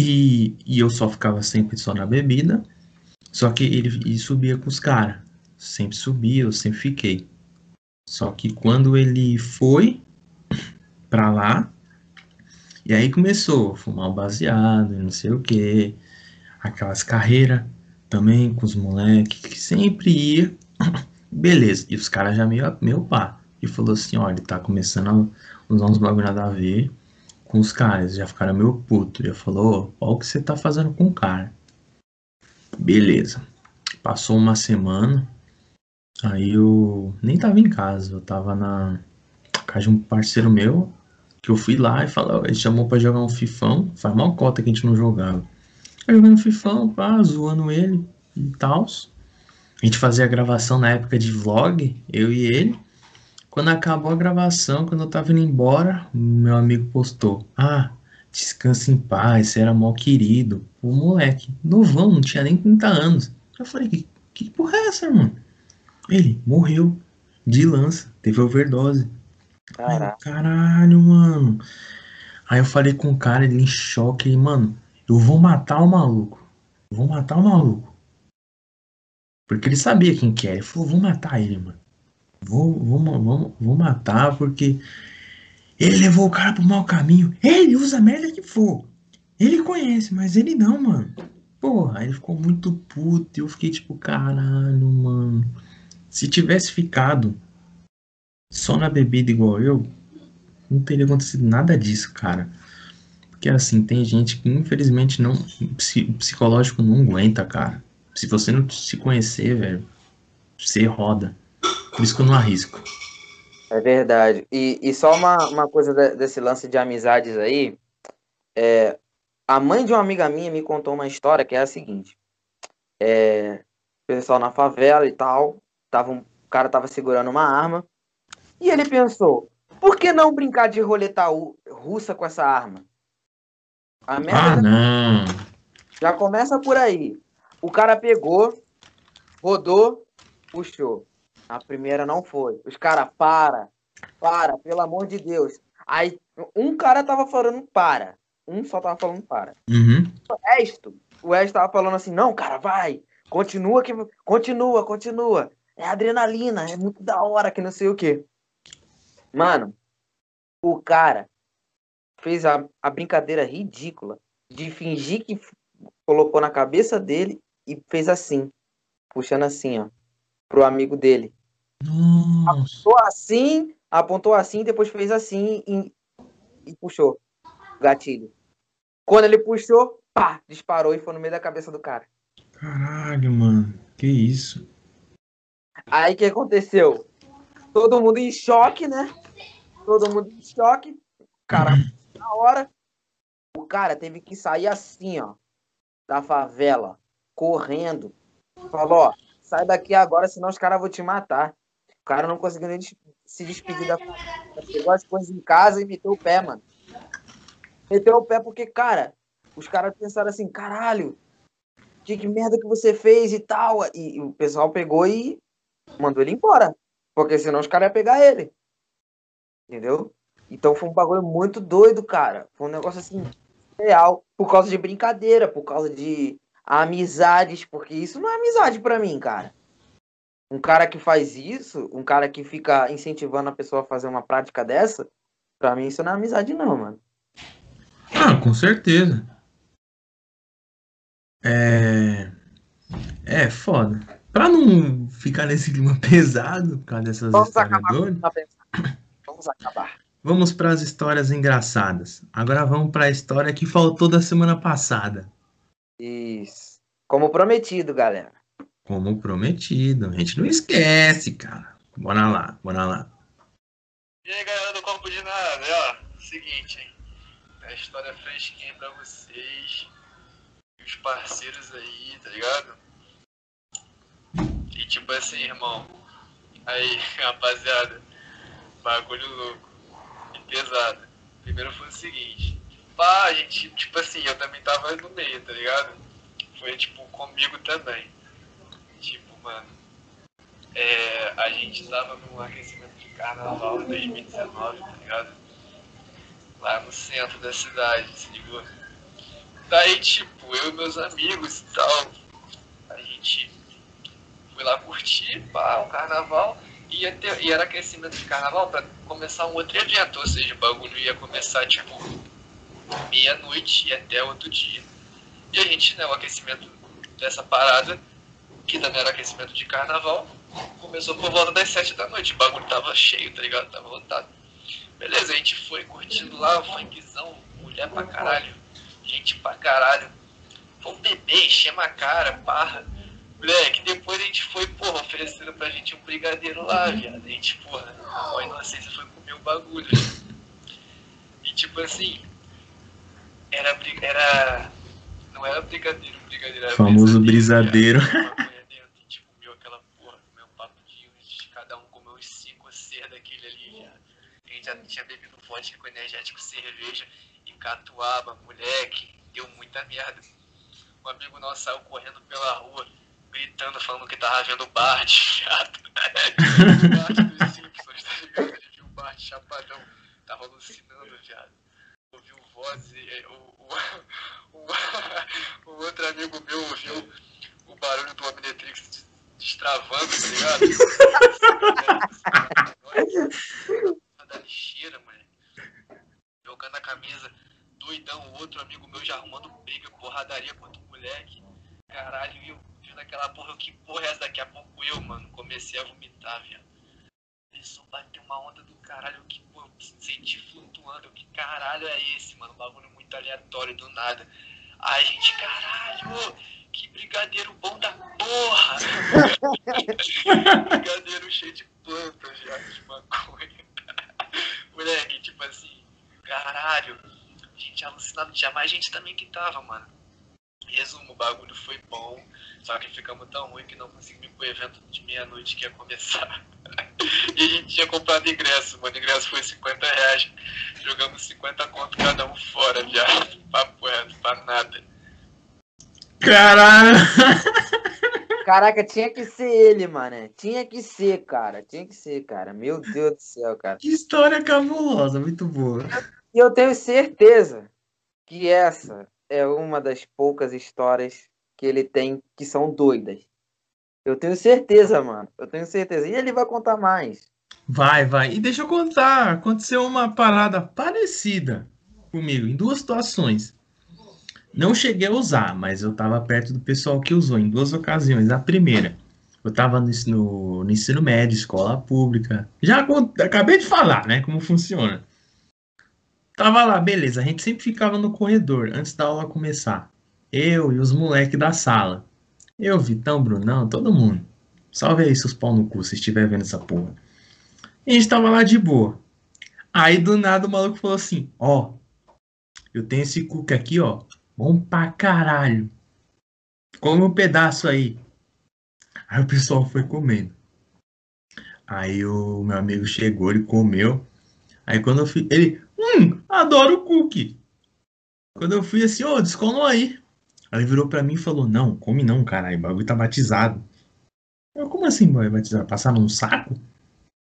E, e eu só ficava sempre só na bebida. Só que ele, ele subia com os caras. Sempre subia, eu sempre fiquei. Só que quando ele foi pra lá, e aí começou a fumar o baseado, não sei o que, aquelas carreiras também com os moleques que sempre ia. Beleza, e os caras já meio, meio pá e falou assim: olha, ele tá começando a usar uns bagulho nada a ver com os caras. Já ficaram meio puto. Já falou: ó, o que você tá fazendo com o cara. Beleza. Passou uma semana. Aí eu nem tava em casa, eu tava na casa de um parceiro meu. Que eu fui lá e falou, ele chamou pra jogar um fifão. Faz mal cota que a gente não jogava. Aí jogando fifão, pá, zoando ele e tal. A gente fazia a gravação na época de vlog, eu e ele. Quando acabou a gravação, quando eu tava indo embora, meu amigo postou: Ah, descansa em paz, você era mó querido. O moleque, novão, não tinha nem 30 anos. Eu falei: Que, que porra é essa, irmão? Ele morreu de lança, teve overdose. Caraca. Caralho, mano. Aí eu falei com o cara, ele em choque, mano, eu vou matar o maluco. vou matar o maluco. Porque ele sabia quem que era. Ele falou, vou matar ele, mano. Vou, vou, vou, vou matar porque ele levou o cara pro mau caminho. Ele usa a merda que for. Ele conhece, mas ele não, mano. Porra, ele ficou muito puto. E eu fiquei tipo, caralho, mano. Se tivesse ficado só na bebida igual eu, não teria acontecido nada disso, cara. Porque assim, tem gente que infelizmente não. O psicológico não aguenta, cara. Se você não se conhecer, velho, você roda. Por isso que eu não arrisco. É verdade. E, e só uma, uma coisa desse lance de amizades aí. É, a mãe de uma amiga minha me contou uma história que é a seguinte. É, pessoal na favela e tal. Tava um, o cara tava segurando uma arma. E ele pensou, por que não brincar de roleta russa com essa arma? A merda ah, não. Já começa por aí. O cara pegou, rodou, puxou. A primeira não foi. Os caras, para, para, pelo amor de Deus. Aí um cara tava falando para. Um só tava falando para. Uhum. O resto, o resto tava falando assim, não, cara, vai. Continua que. Continua, continua. É adrenalina, é muito da hora que não sei o que. Mano, o cara fez a, a brincadeira ridícula de fingir que colocou na cabeça dele e fez assim, puxando assim, ó, pro amigo dele. Nossa. Apontou assim, apontou assim, depois fez assim e, e puxou o gatilho. Quando ele puxou, pá, disparou e foi no meio da cabeça do cara. Caralho, mano. Que isso? Aí que aconteceu? Todo mundo em choque, né? Todo mundo em choque. Cara, na hora, o cara teve que sair assim, ó, da favela, correndo. Falou, ó, sai daqui agora, senão os caras vão te matar. cara não conseguiu nem se despedir da família. Pegou as coisas em casa e meteu o pé, mano. Meteu o pé porque, cara, os caras pensaram assim, caralho, que, que merda que você fez e tal. E, e o pessoal pegou e mandou ele embora. Porque senão os caras iam pegar ele. Entendeu? Então foi um bagulho muito doido, cara. Foi um negócio assim, real. Por causa de brincadeira, por causa de amizades. Porque isso não é amizade pra mim, cara. Um cara que faz isso, um cara que fica incentivando a pessoa a fazer uma prática dessa, pra mim isso não é amizade, não, mano. Ah, com certeza. É. É foda. Pra não ficar nesse clima pesado por causa dessas Vamos histórias acabar. Vamos acabar. vamos para as histórias engraçadas. Agora vamos para a história que faltou da semana passada. Isso. Como prometido, galera. Como prometido. A gente não esquece, cara. Bora lá, bora lá. E aí galera do Corpo de Nave, ó, seguinte, hein? A história fresquinha pra vocês e os parceiros aí, tá ligado? E tipo assim, irmão, aí, rapaziada, bagulho louco e pesado. Primeiro foi o seguinte, pá, a gente, tipo assim, eu também tava no meio, tá ligado? Foi tipo comigo também. Tipo, mano, é, a gente tava num aquecimento de carnaval em 2019, tá ligado? Lá no centro da cidade, se ligou? Daí, tipo, eu e meus amigos e tal, a gente foi lá curtir, pá, o carnaval, e, ia ter, e era aquecimento de carnaval pra começar um outro evento, ou seja, o bagulho ia começar, tipo, meia-noite e até outro dia. E a gente, né, o aquecimento dessa parada, que também era aquecimento de carnaval, começou por volta das sete da noite. O bagulho tava cheio, tá ligado? Tava lotado. Beleza, a gente foi curtindo lá, funkzão, mulher pra caralho, gente pra caralho. Vamos beber, enchemos a cara, barra. Moleque, depois a gente foi, porra, oferecendo pra gente um brigadeiro lá, viado. A gente, porra, a mãe inocência foi comer o bagulho. E tipo assim, era, era não era brigadeiro, brigadeiro, era Famoso brisadeiro, brisadeiro. viado. Maconha dentro, e, tipo, comeu aquela porra, comeu um papo de uns, cada um comeu uns cinco ser daquele ali, viado. A gente já tinha bebido vodka com energético, cerveja e catuaba, moleque, deu muita merda. Um amigo nosso saiu correndo pela rua, gritando, falando que tava vendo o Bart, viado. o Bart dos Simpsons, tá ligado? Ele viu o Bart chapadão, tava alucinando, viado. Ouviu vozes, e, o, o, o, o outro amigo meu ouviu o barulho do Omnitrix destravando, tá ligado? da lixeira, moleque. Jogando a camisa, doidão, o outro amigo meu já arrumando briga, porradaria contra o moleque. Caralho, e eu vendo aquela porra, que porra é essa? Daqui a pouco eu, mano, comecei a vomitar, viado. Começou a bater uma onda do caralho, que, pô, senti flutuando, que caralho é esse, mano? Um bagulho muito aleatório, do nada. Aí a gente, caralho, que brigadeiro bom da porra! brigadeiro cheio de plantas já, de maconha. Moleque, tipo assim, caralho, gente alucinado, tinha mais gente também que tava, mano. Resumo, o bagulho foi bom, só que ficamos tão ruim que não conseguimos ir pro evento de meia-noite que ia começar. e a gente tinha comprado ingresso, mano, o ingresso foi 50 reais. Jogamos 50 conto cada um fora, viado. Papo reto, pra nada. Caralho! Caraca, tinha que ser ele, mano. Tinha que ser, cara. Tinha que ser, cara. Meu Deus do céu, cara. Que história cabulosa, muito boa. E eu tenho certeza que essa é uma das poucas histórias que ele tem que são doidas. Eu tenho certeza, mano. Eu tenho certeza. E ele vai contar mais. Vai, vai. E deixa eu contar, aconteceu uma parada parecida comigo, em duas situações. Não cheguei a usar, mas eu estava perto do pessoal que usou em duas ocasiões. A primeira, eu estava no, ensino- no ensino médio, escola pública. Já acabei de falar, né, como funciona. Tava lá, beleza. A gente sempre ficava no corredor antes da aula começar. Eu e os moleques da sala. Eu, Vitão, Brunão, todo mundo. Salve aí seus pau no cu se estiver vendo essa porra. E a gente tava lá de boa. Aí do nada o maluco falou assim: Ó, eu tenho esse cookie aqui, ó. Bom pra caralho. Come um pedaço aí. Aí o pessoal foi comendo. Aí o meu amigo chegou, ele comeu. Aí quando eu fui, ele, hum, adoro cookie. Quando eu fui assim, ô, descolou aí. Aí virou pra mim e falou, não, come não, caralho, o bagulho tá batizado. Eu, como assim, boy, batizado? Passar num saco?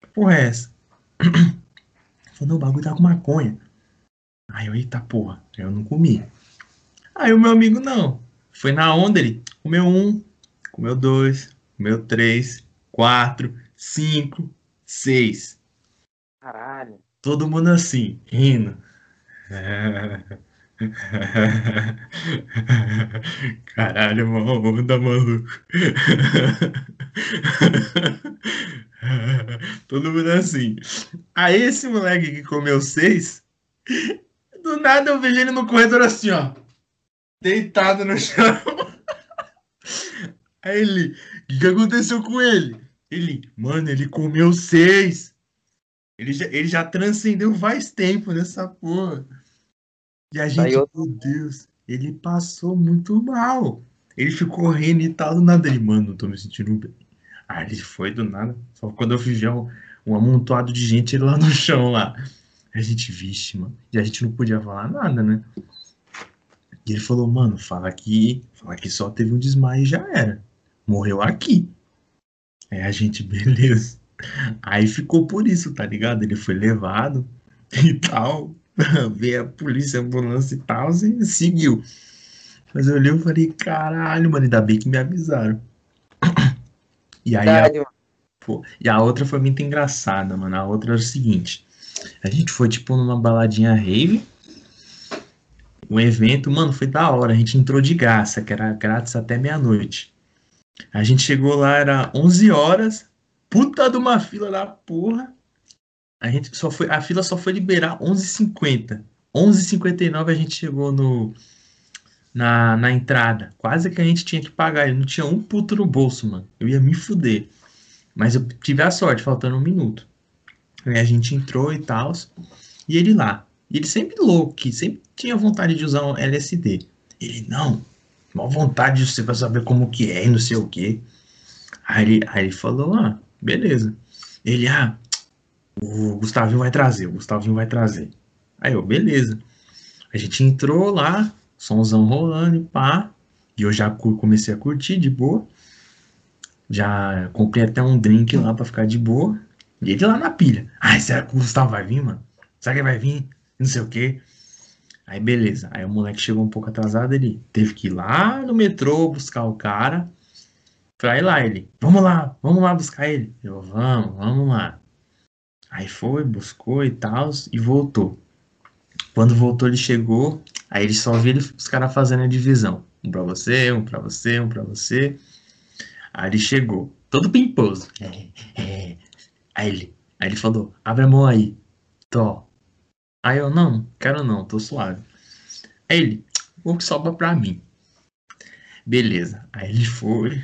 Que porra é essa? Falou, não, o bagulho tá com maconha. Aí eu, eita porra, eu não comi. Aí o meu amigo, não. Foi na onda, ele comeu um, comeu dois, comeu três, quatro, cinco, seis. Caralho. Todo mundo assim, rindo. Caralho, uma onda, maluco. Todo mundo assim. Aí esse moleque que comeu seis, do nada eu vejo ele no corredor assim, ó. Deitado no chão. Aí ele, o que, que aconteceu com ele? Ele, mano, ele comeu seis. Ele já, ele já transcendeu faz tempo nessa porra. E a gente, eu- meu Deus, ele passou muito mal. Ele ficou rindo e tal, do nada ele, mano, não tô me sentindo bem. Aí ele foi do nada. Só quando eu já um, um amontoado de gente ele lá no chão lá. A gente, vixe, mano. E a gente não podia falar nada, né? E ele falou, mano, fala que, fala que só teve um desmaio e já era. Morreu aqui. Aí a gente, beleza. Aí ficou por isso, tá ligado? Ele foi levado e tal. Veio a polícia, a ambulância e tal, e seguiu. Mas eu olhei e falei, caralho, mano, ainda bem que me avisaram. E aí a. Pô, e a outra foi muito engraçada, mano. A outra era o seguinte: a gente foi, tipo, numa baladinha rave. Um evento, mano, foi da hora. A gente entrou de graça, que era grátis até meia-noite. A gente chegou lá, era 11 horas. Puta de uma fila da porra. A gente só foi, a fila só foi liberar 11h50. 11h59 a gente chegou no, na, na entrada. Quase que a gente tinha que pagar. Ele não tinha um puto no bolso, mano. Eu ia me fuder. Mas eu tive a sorte, faltando um minuto. Aí a gente entrou e tal. E ele lá. E ele sempre louco, sempre tinha vontade de usar um LSD. Ele, não, mal vontade de você pra saber como que é e não sei o que. Aí ele, aí ele falou, ah, beleza. Ele, ah, o Gustavinho vai trazer, o Gustavinho vai trazer. Aí eu, beleza. A gente entrou lá, somzão rolando e pá. E eu já comecei a curtir de boa. Já comprei até um drink lá pra ficar de boa. E ele lá na pilha. Ai, será que o Gustavo vai vir, mano? Será que ele vai vir? Não sei o quê. Aí beleza. Aí o moleque chegou um pouco atrasado, ele teve que ir lá no metrô buscar o cara. Pra ir lá, ele. Vamos lá, vamos lá buscar ele. Eu, vamos, vamos lá. Aí foi, buscou e tal, e voltou. Quando voltou, ele chegou. Aí ele só viu os caras fazendo a divisão. Um pra você, um pra você, um pra você. Aí ele chegou, todo pimposo. É, é. Aí ele, aí ele falou, abre a mão aí. Tô. Aí eu, não, quero não, tô suave. Aí ele, o que sobra pra mim. Beleza. Aí ele foi,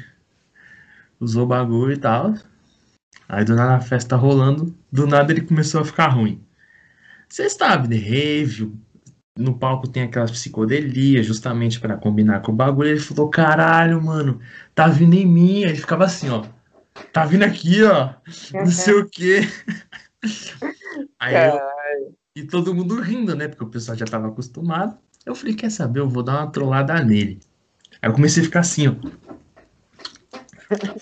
usou o bagulho e tal. Aí do nada a festa rolando, do nada ele começou a ficar ruim. Você sabe, de rave, no palco tem aquelas psicodelias, justamente pra combinar com o bagulho. Ele falou, caralho, mano, tá vindo em mim. Aí ele ficava assim, ó. Tá vindo aqui, ó. Não sei o quê. Aí eu, e todo mundo rindo, né? Porque o pessoal já tava acostumado. Eu falei, quer saber? Eu vou dar uma trollada nele. Aí eu comecei a ficar assim, ó.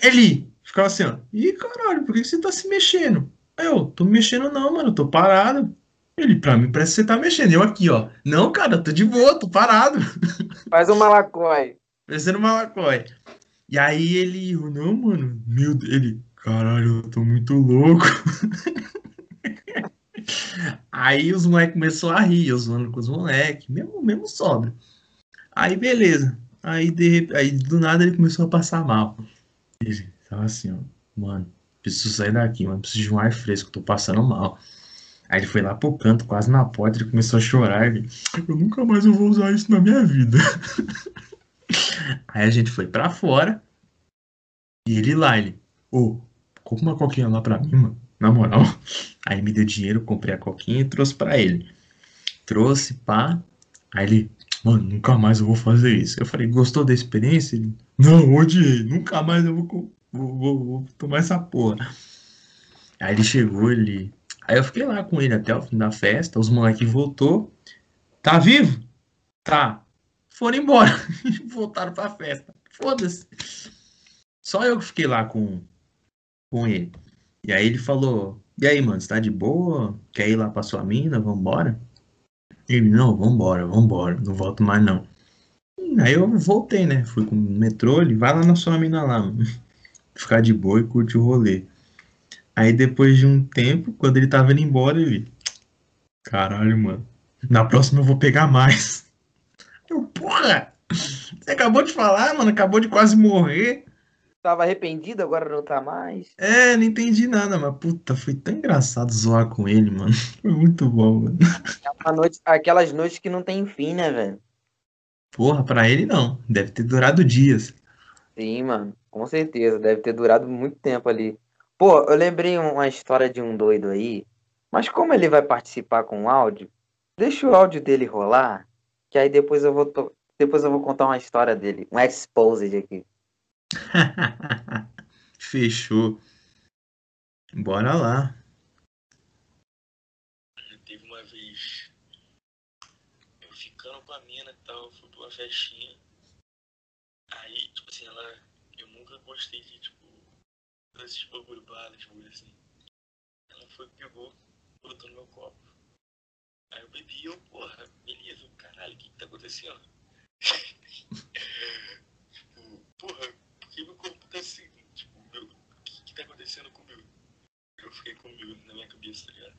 Ele ficava assim, ó. Ih, caralho, por que você tá se mexendo? Aí eu, tô me mexendo não, mano, tô parado. Ele, pra mim, parece que você tá mexendo. Eu aqui, ó. Não, cara, tô de boa, tô parado. Faz um malacói. Parecendo uma lacói. E aí ele, não, mano, meu Deus, ele, caralho, eu tô muito louco. aí os moleques começaram a rir, eu zoando com os moleques, mesmo, mesmo sobra. Aí beleza. Aí, de, aí do nada ele começou a passar mal. Tava assim, ó, mano, preciso sair daqui, mano, preciso de um ar fresco, tô passando mal. Aí ele foi lá pro canto, quase na porta, ele começou a chorar. Ele, eu nunca mais eu vou usar isso na minha vida. Aí a gente foi pra fora. E ele lá, ele, ô, compra uma coquinha lá pra mim, mano. Na moral. Aí me deu dinheiro, comprei a coquinha e trouxe pra ele. Trouxe, pá. Aí ele, mano, nunca mais eu vou fazer isso. Eu falei, gostou da experiência? Ele, não, odiei. Nunca mais eu vou, vou, vou- vou tomar essa porra. Aí ele chegou, ele. Aí eu fiquei lá com ele até o fim da festa. Os moleques voltou. Tá vivo? Tá. Foram embora. Voltaram pra festa. Foda-se. Só eu que fiquei lá com, com ele. E aí ele falou: E aí, mano, você tá de boa? Quer ir lá pra sua mina? Vambora? Ele, não, vambora, vambora. Não volto mais não. Aí eu voltei, né? Fui com o metrô, ele vai lá na sua mina lá. Ficar de boa e curte o rolê. Aí depois de um tempo, quando ele tava indo embora, ele. Caralho, mano. Na próxima eu vou pegar mais. Eu, porra! Você acabou de falar, mano. Acabou de quase morrer. Tava arrependido, agora não tá mais. É, não entendi nada, mas puta, foi tão engraçado zoar com ele, mano. Foi muito bom, mano. Aquela noite, aquelas noites que não tem fim, né, velho? Porra, pra ele não. Deve ter durado dias. Sim, mano. Com certeza. Deve ter durado muito tempo ali. Pô, eu lembrei uma história de um doido aí. Mas como ele vai participar com o áudio, deixa o áudio dele rolar. Que aí depois eu vou, to- depois eu vou contar uma história dele. Um exposed aqui. Fechou. Bora lá. Teve uma vez eu ficando com a mina e tal, fui pra uma festinha. Aí, tipo assim, ela. Eu nunca gostei de, tipo, desses bagulho bala, tipo assim. Ela foi, pegou, botou no meu copo. Aí eu bebi e eu, porra, beleza, caralho, o que, que tá acontecendo? tipo, porra, corpo tá assim? Tipo, meu, o que, que tá acontecendo comigo? Eu fiquei comigo na minha cabeça, tá ligado?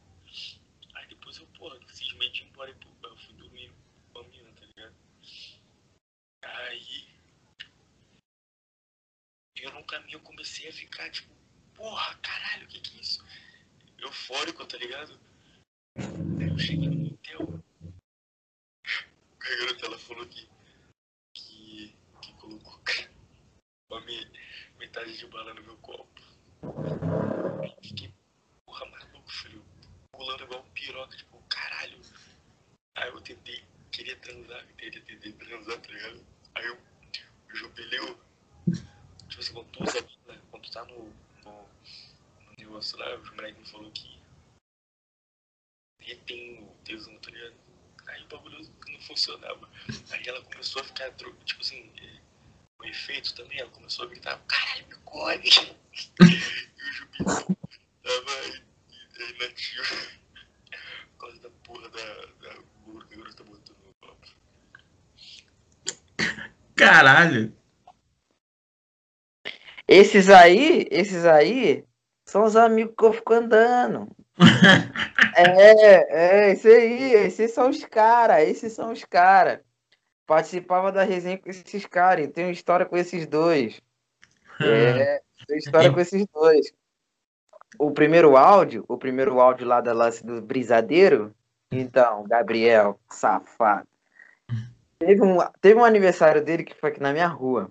Aí depois eu, porra, simplesmente embora e pô, eu fui dormir com a mina, tá ligado? Aí eu no caminho comecei a ficar tipo, porra, caralho, o que que é isso? Eufórico, tá ligado? Aí eu cheguei no hotel. A garota ela falou que, que colocou uma me- de bala no meu copo. Eu fiquei, porra, maluco, filho pulando igual um piroca, tipo, caralho. Aí eu tentei, queria transar, tentei, tentei transar, tá ligado? Aí eu, o jubileu, tipo assim, quando tu, usa, né, quando tu tá no, no, no negócio lá, o moleque me falou que retém o tesão, tá ligado? Aí o bagulho não funcionava. Aí ela começou a ficar, tipo assim, o efeito também, ela começou a gritar, caralho, me come! e o jubileu tava inativo por causa da porra da, da gordura que a garota botou no copo. Caralho. Esses aí, esses aí, são os amigos que eu fico andando. É, é, esse aí, esses são os caras, esses são os caras. Participava da resenha com esses caras, tenho história com esses dois. É, tenho história com esses dois. O primeiro áudio, o primeiro áudio lá da lance do brisadeiro, então, Gabriel, safado. Teve um, teve um aniversário dele que foi aqui na minha rua.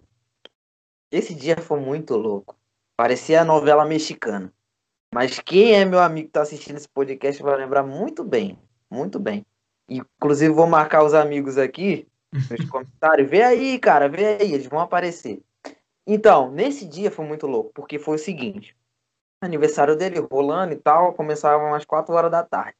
Esse dia foi muito louco. Parecia a novela mexicana. Mas quem é meu amigo que tá assistindo esse podcast vai lembrar muito bem. Muito bem. Inclusive, vou marcar os amigos aqui nos comentários. Vê aí, cara, vê aí, eles vão aparecer. Então, nesse dia foi muito louco, porque foi o seguinte: aniversário dele rolando e tal, começava umas 4 horas da tarde.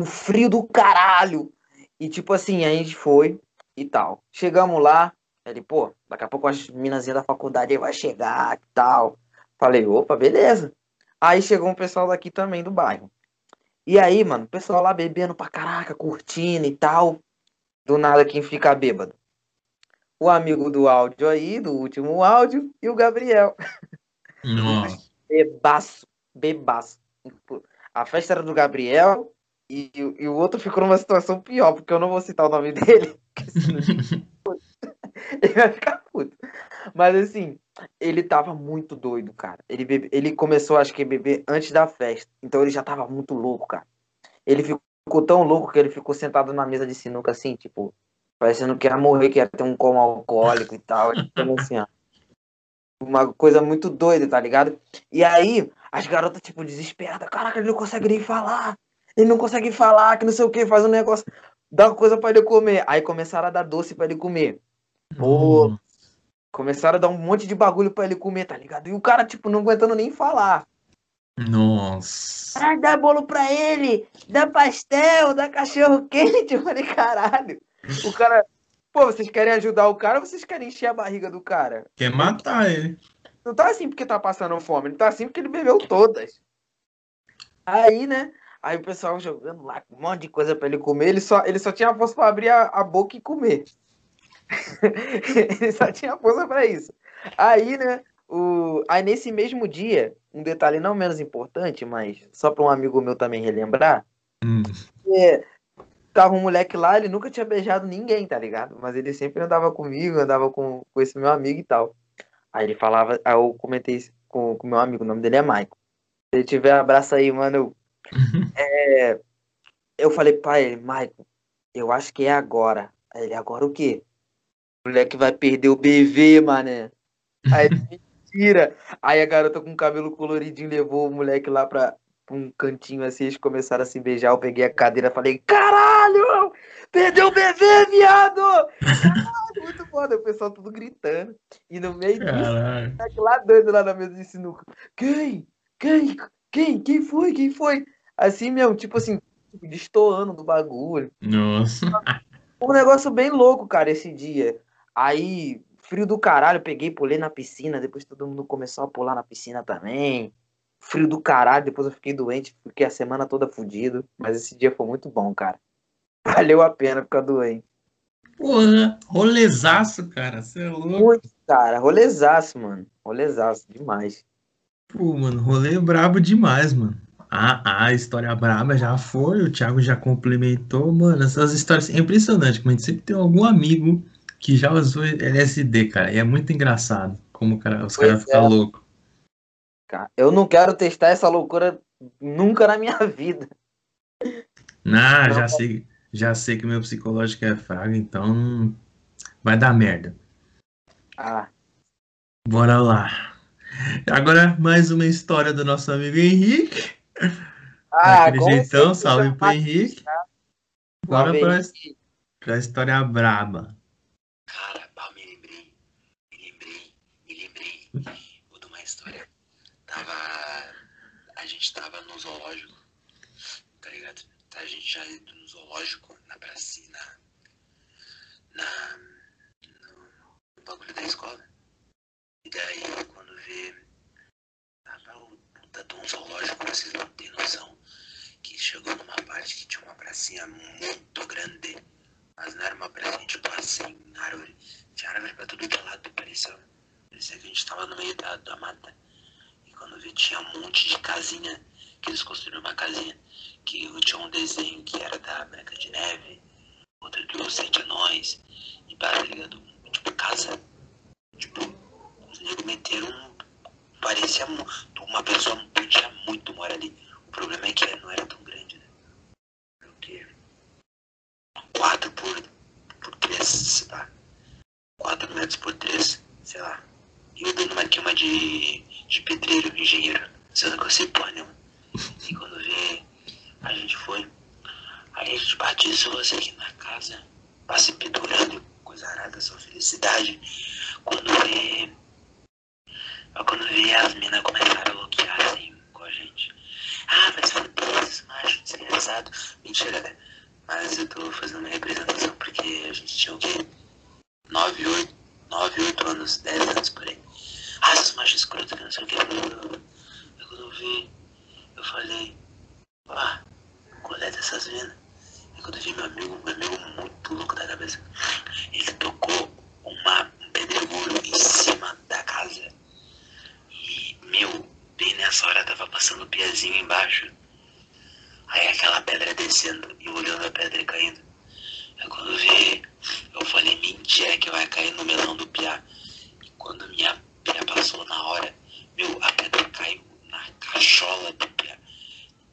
Um frio do caralho! E tipo assim, a gente foi e tal. Chegamos lá, ele, pô, daqui a pouco as minazinhas da faculdade vai chegar e tal. Falei, opa, beleza. Aí chegou um pessoal daqui também do bairro. E aí, mano, o pessoal lá bebendo pra caraca, curtindo e tal. Do nada quem fica bêbado. O amigo do áudio aí, do último áudio, e o Gabriel. Nossa. Bebaço, bebaço. A festa era do Gabriel e, e o outro ficou numa situação pior, porque eu não vou citar o nome dele. ele vai ficar puto. Mas assim, ele tava muito doido, cara. Ele, bebe- ele começou, acho que, a beber antes da festa. Então ele já tava muito louco, cara. Ele ficou tão louco que ele ficou sentado na mesa de sinuca, assim, tipo, parecendo que ia morrer, que ia ter um coma alcoólico e tal. Ficou assim, ó. Uma coisa muito doida, tá ligado? E aí, as garotas, tipo, desesperadas. Caraca, ele não consegue nem falar. Ele não consegue falar, que não sei o que, faz um negócio. Dá uma coisa pra ele comer. Aí começaram a dar doce pra ele comer. Pô, Começaram a dar um monte de bagulho pra ele comer, tá ligado? E o cara, tipo, não aguentando nem falar. Nossa. Dá bolo pra ele, dá pastel, dá cachorro quente. Eu falei, caralho. O cara. Pô, vocês querem ajudar o cara ou vocês querem encher a barriga do cara? Quer matar ele. Não tá assim porque tá passando fome, ele tá assim porque ele bebeu todas. Aí, né? Aí o pessoal jogando lá um monte de coisa pra ele comer, ele só, ele só tinha força pra abrir a, a boca e comer. ele só tinha força pra isso. Aí, né? O... Aí nesse mesmo dia, um detalhe não menos importante, mas só pra um amigo meu também relembrar, Hum. é, tava um moleque lá, ele nunca tinha beijado ninguém, tá ligado? Mas ele sempre andava comigo, andava com, com esse meu amigo e tal. Aí ele falava, aí eu comentei com o meu amigo, o nome dele é Michael. Se ele tiver, abraça aí, mano. É, eu falei, pai, ele, Michael, eu acho que é agora. Aí ele, agora o quê? O moleque vai perder o BV, mané. Aí ele, mentira. Aí a garota com cabelo coloridinho levou o moleque lá pra, um cantinho assim, eles começaram a se beijar. Eu peguei a cadeira e falei, caralho! Perdeu o BV, viado! Caralho, muito foda. O pessoal tudo gritando. E no meio disso, Caralho. moleque lá doido lá na mesa de sinuca. Quem? Quem? Quem? Quem foi? Quem foi? Assim mesmo, tipo assim, tipo, destoando do bagulho. Nossa. Um negócio bem louco, cara, esse dia. Aí, frio do caralho, peguei, pulei na piscina, depois todo mundo começou a pular na piscina também. Frio do caralho, depois eu fiquei doente, fiquei a semana toda fudido. Mas esse dia foi muito bom, cara. Valeu a pena ficar doente. Porra, rolezaço, cara. Você é louco. Muito, cara. Rolezaço, mano. Rolezaço, demais. Pô, mano, rolê brabo demais, mano. Ah, a história braba já foi, o Thiago já complementou, mano. Essas histórias é impressionante, como a gente sempre tem algum amigo que já usou LSD, cara. E é muito engraçado como cara- os caras ficam é. loucos. Eu não quero testar essa loucura nunca na minha vida. Ah, Não. já sei, já sei que meu psicológico é fraco, então vai dar merda. Ah, Bora lá. Agora, mais uma história do nosso amigo Henrique. ah Daquele jeitão, salve pro Henrique. Bora Salve, pra, pra história braba. Cara, pau, me lembrei. Me lembrei, me lembrei. Vou dar uma história. Tava. A gente tava no zoológico, tá ligado? A gente já ido no zoológico, na pracinha, na. no, bagulho da escola. E daí, quando vê. Tava o puta de um zoológico, vocês não têm noção. Que chegou numa parte que tinha uma pracinha muito grande. Mas não era uma pracinha tipo assim, árvore. Tinha árvore pra tudo que é lado, parecia, parecia que a gente tava no meio da, da mata. Quando vi tinha um monte de casinha, que eles construíram uma casinha, que tinha um desenho que era da Branca de Neve, outro dos Sete Anões, e tá ligado? Tipo, casa. Tipo, negros meteram. Parecia uma pessoa podia muito morar ali. O problema é que não era tão grande, né? Era o quê? 4 por, por 3, sei lá. 4 metros por 3, sei lá. E dando uma queima de, de pedreiro, engenheiro, sendo que eu sei porra nenhuma. E quando vê, a gente foi. Aí a gente batizou isso aqui na casa, passe pendurando, coisa arada, só felicidade. Quando vê. Quando vê as minas começaram a bloquear assim com a gente. Ah, mas foda esses machos desgraçados. Mentira, né? Mas eu tô fazendo uma representação porque a gente tinha o quê? 9, 8, 9, 8 anos, 10 anos por aí. Ah, esses machos escrotos que não sei o que. Eu, quando eu vi, eu falei, ah, coleta essas minas. E quando eu vi meu amigo, meu amigo muito louco da cabeça, ele tocou uma, um pedregulho em cima da casa. E, meu, bem nessa hora tava passando o piazinho embaixo. Aí aquela pedra descendo e olhando a pedra caindo. Aí quando eu vi, eu falei, mentira que vai cair no melão do piá. E quando minha piá passou na hora, meu, a pedra caiu na cachola do piá.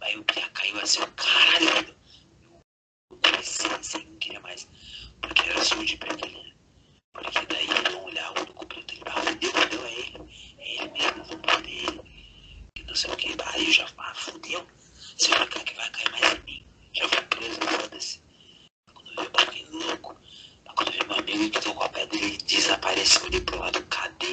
Aí o piá caiu assim, eu, caralho. Eu desci assim, não queria mais. Porque era sujo de ali. né? Porque daí eu não olhava no completo, ele, ah, fudeu, fudeu, é ele. É ele mesmo, vamos foder ele. Que não sei o que. Aí eu já, ah, fudeu. Se eu ficar que vai cair mais em mim, já fui preso, foda-se. Quando eu vi o bagulho louco, mas quando eu vi meu amigo que tocou a pedra, ele desapareceu ali pro lado, cadê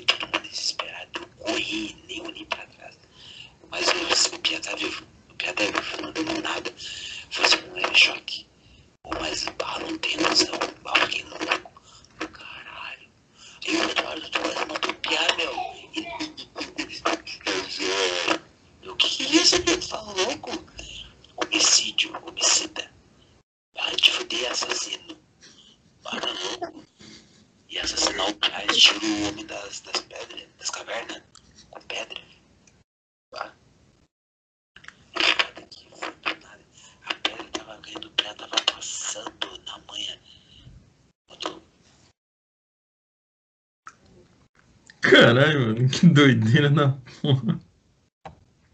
que doideira na porra.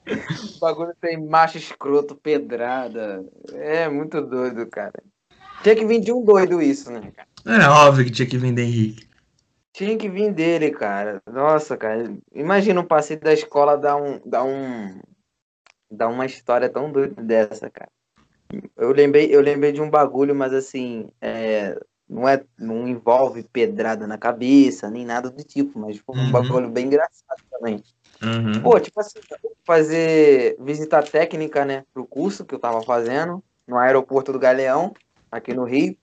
O bagulho tem macho escroto, pedrada. É muito doido, cara. Tinha que vir de um doido isso, né, cara? É óbvio que tinha que vender Henrique. Tinha que vir dele, cara. Nossa, cara. Imagina um passeio da escola dar um. dar um. dar uma história tão doida dessa, cara. Eu lembrei, eu lembrei de um bagulho, mas assim, é, não é. não envolve pedrada na cabeça, nem nada do tipo, mas foi um Uhum. bagulho bem engraçado também. Uhum. Pô, tipo assim, fazer visita técnica, né, pro curso que eu tava fazendo no aeroporto do Galeão, aqui no Rio.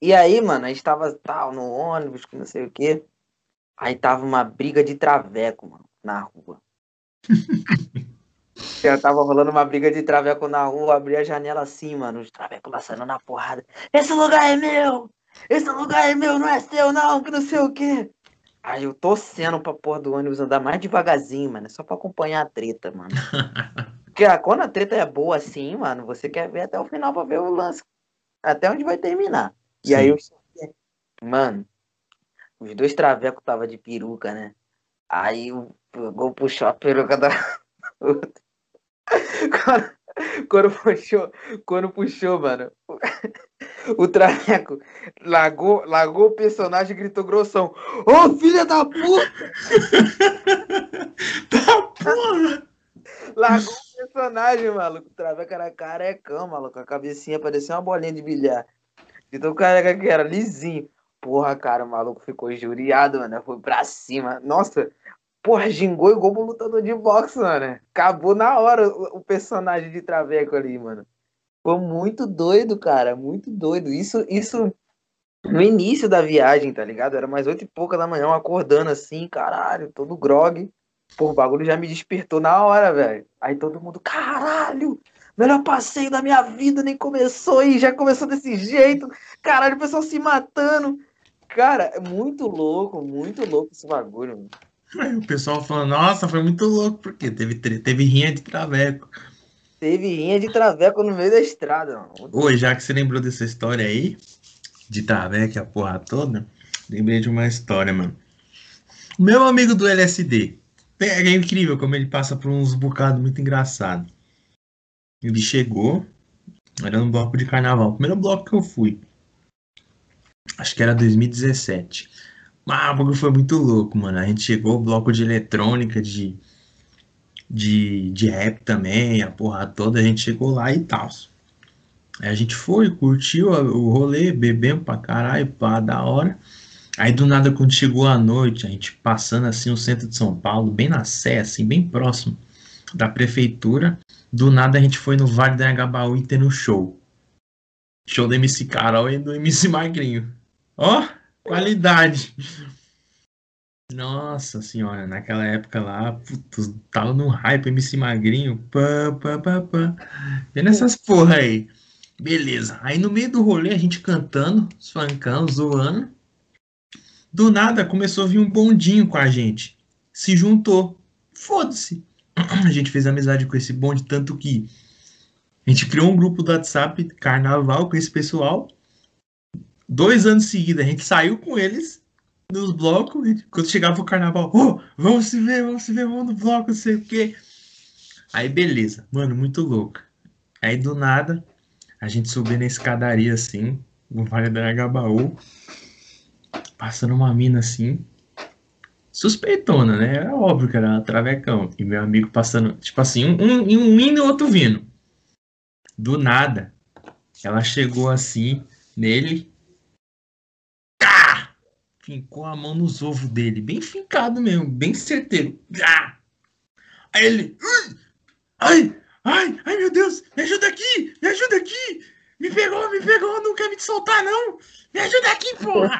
E aí, mano, a gente tava tal no ônibus, que não sei o quê. Aí tava uma briga de traveco, mano, na rua. Já tava rolando uma briga de traveco na rua, abri a janela assim, mano, os travecos lá saindo na porrada. Esse lugar é meu! Esse lugar é meu, não é seu não, que não sei o quê. Aí eu torcendo pra porra do ônibus andar mais devagarzinho, mano. Só pra acompanhar a treta, mano. Porque ah, quando a treta é boa assim, mano, você quer ver até o final pra ver o lance. Até onde vai terminar. E aí eu. Mano, os dois travecos tava de peruca, né? Aí o pegou, puxou a peruca da outra. Quando, quando puxou, quando puxou, mano, o traveco largou, largou o personagem e gritou grossão. Ô filha da puta! Tá porra! Largou o personagem, maluco. O Traveco era carecão, maluco. A cabecinha parecia uma bolinha de bilhar. De tão careca que era, lisinho. Porra, cara, o maluco ficou injuriado, mano. Foi pra cima. Nossa, porra, gingou igual um lutador de boxe, mano. Acabou na hora o, personagem de Traveco ali, mano. Foi muito doido, cara. Muito doido. Isso, isso no início da viagem, tá ligado? Era mais oito e pouca da manhã, acordando assim, caralho, todo grog. Pô, o bagulho já me despertou na hora, velho. Aí todo mundo, caralho, melhor passeio da minha vida, nem começou e já começou desse jeito. Caralho, o pessoal se matando. Cara, é muito louco, muito louco esse bagulho. mano. Aí o pessoal falando, nossa, foi muito louco, porque teve, teve rinha de traveco. Teve rinha de traveco no meio da estrada, mano. Oi, já que você lembrou dessa história aí, de traveco e a porra toda, lembrei de uma história, mano. O meu amigo do LSD, é incrível como ele passa por uns bocados muito engraçados. Ele chegou, era no bloco de carnaval, primeiro bloco que eu fui. Acho que era 2017. Ah, o bagulho foi muito louco, mano. A gente chegou, bloco de eletrônica, de, de, de rap também, a porra toda, a gente chegou lá e tal. Aí a gente foi, curtiu o rolê, bebemos pra caralho, pá, da hora. Aí do nada, quando chegou a noite, a gente passando assim o centro de São Paulo, bem na Sé, assim, bem próximo da prefeitura. Do nada a gente foi no Vale do Anhangabaú e tendo show. Show do MC Carol e do MC Magrinho. Ó, qualidade. Nossa senhora, naquela época lá, putz, tava no hype MC Magrinho. Pá, pá, pá, pá. Vendo essas porra aí. Beleza. Aí no meio do rolê, a gente cantando, funkão, zoando. Do nada começou a vir um bondinho com a gente. Se juntou. Foda-se. A gente fez amizade com esse bonde, tanto que a gente criou um grupo do WhatsApp, carnaval, com esse pessoal. Dois anos seguidos, a gente saiu com eles nos blocos. Quando chegava o carnaval, ô, vamos se ver, vamos se ver, vamos no bloco, não sei o quê. Aí beleza, mano, muito louco. Aí do nada, a gente subiu na escadaria assim, no Vale do Anhangabaú, passando uma mina assim, suspeitona, né? Era óbvio que era uma travecão. E meu amigo passando, tipo assim, um, um, um indo e outro vindo. Do nada, ela chegou assim nele! Fincou a mão nos ovos dele, bem fincado mesmo, bem certeiro. Ah! Aí ele, ai, ai, ai meu Deus, me ajuda aqui, me ajuda aqui, me pegou, me pegou, não quer me soltar não, me ajuda aqui, porra.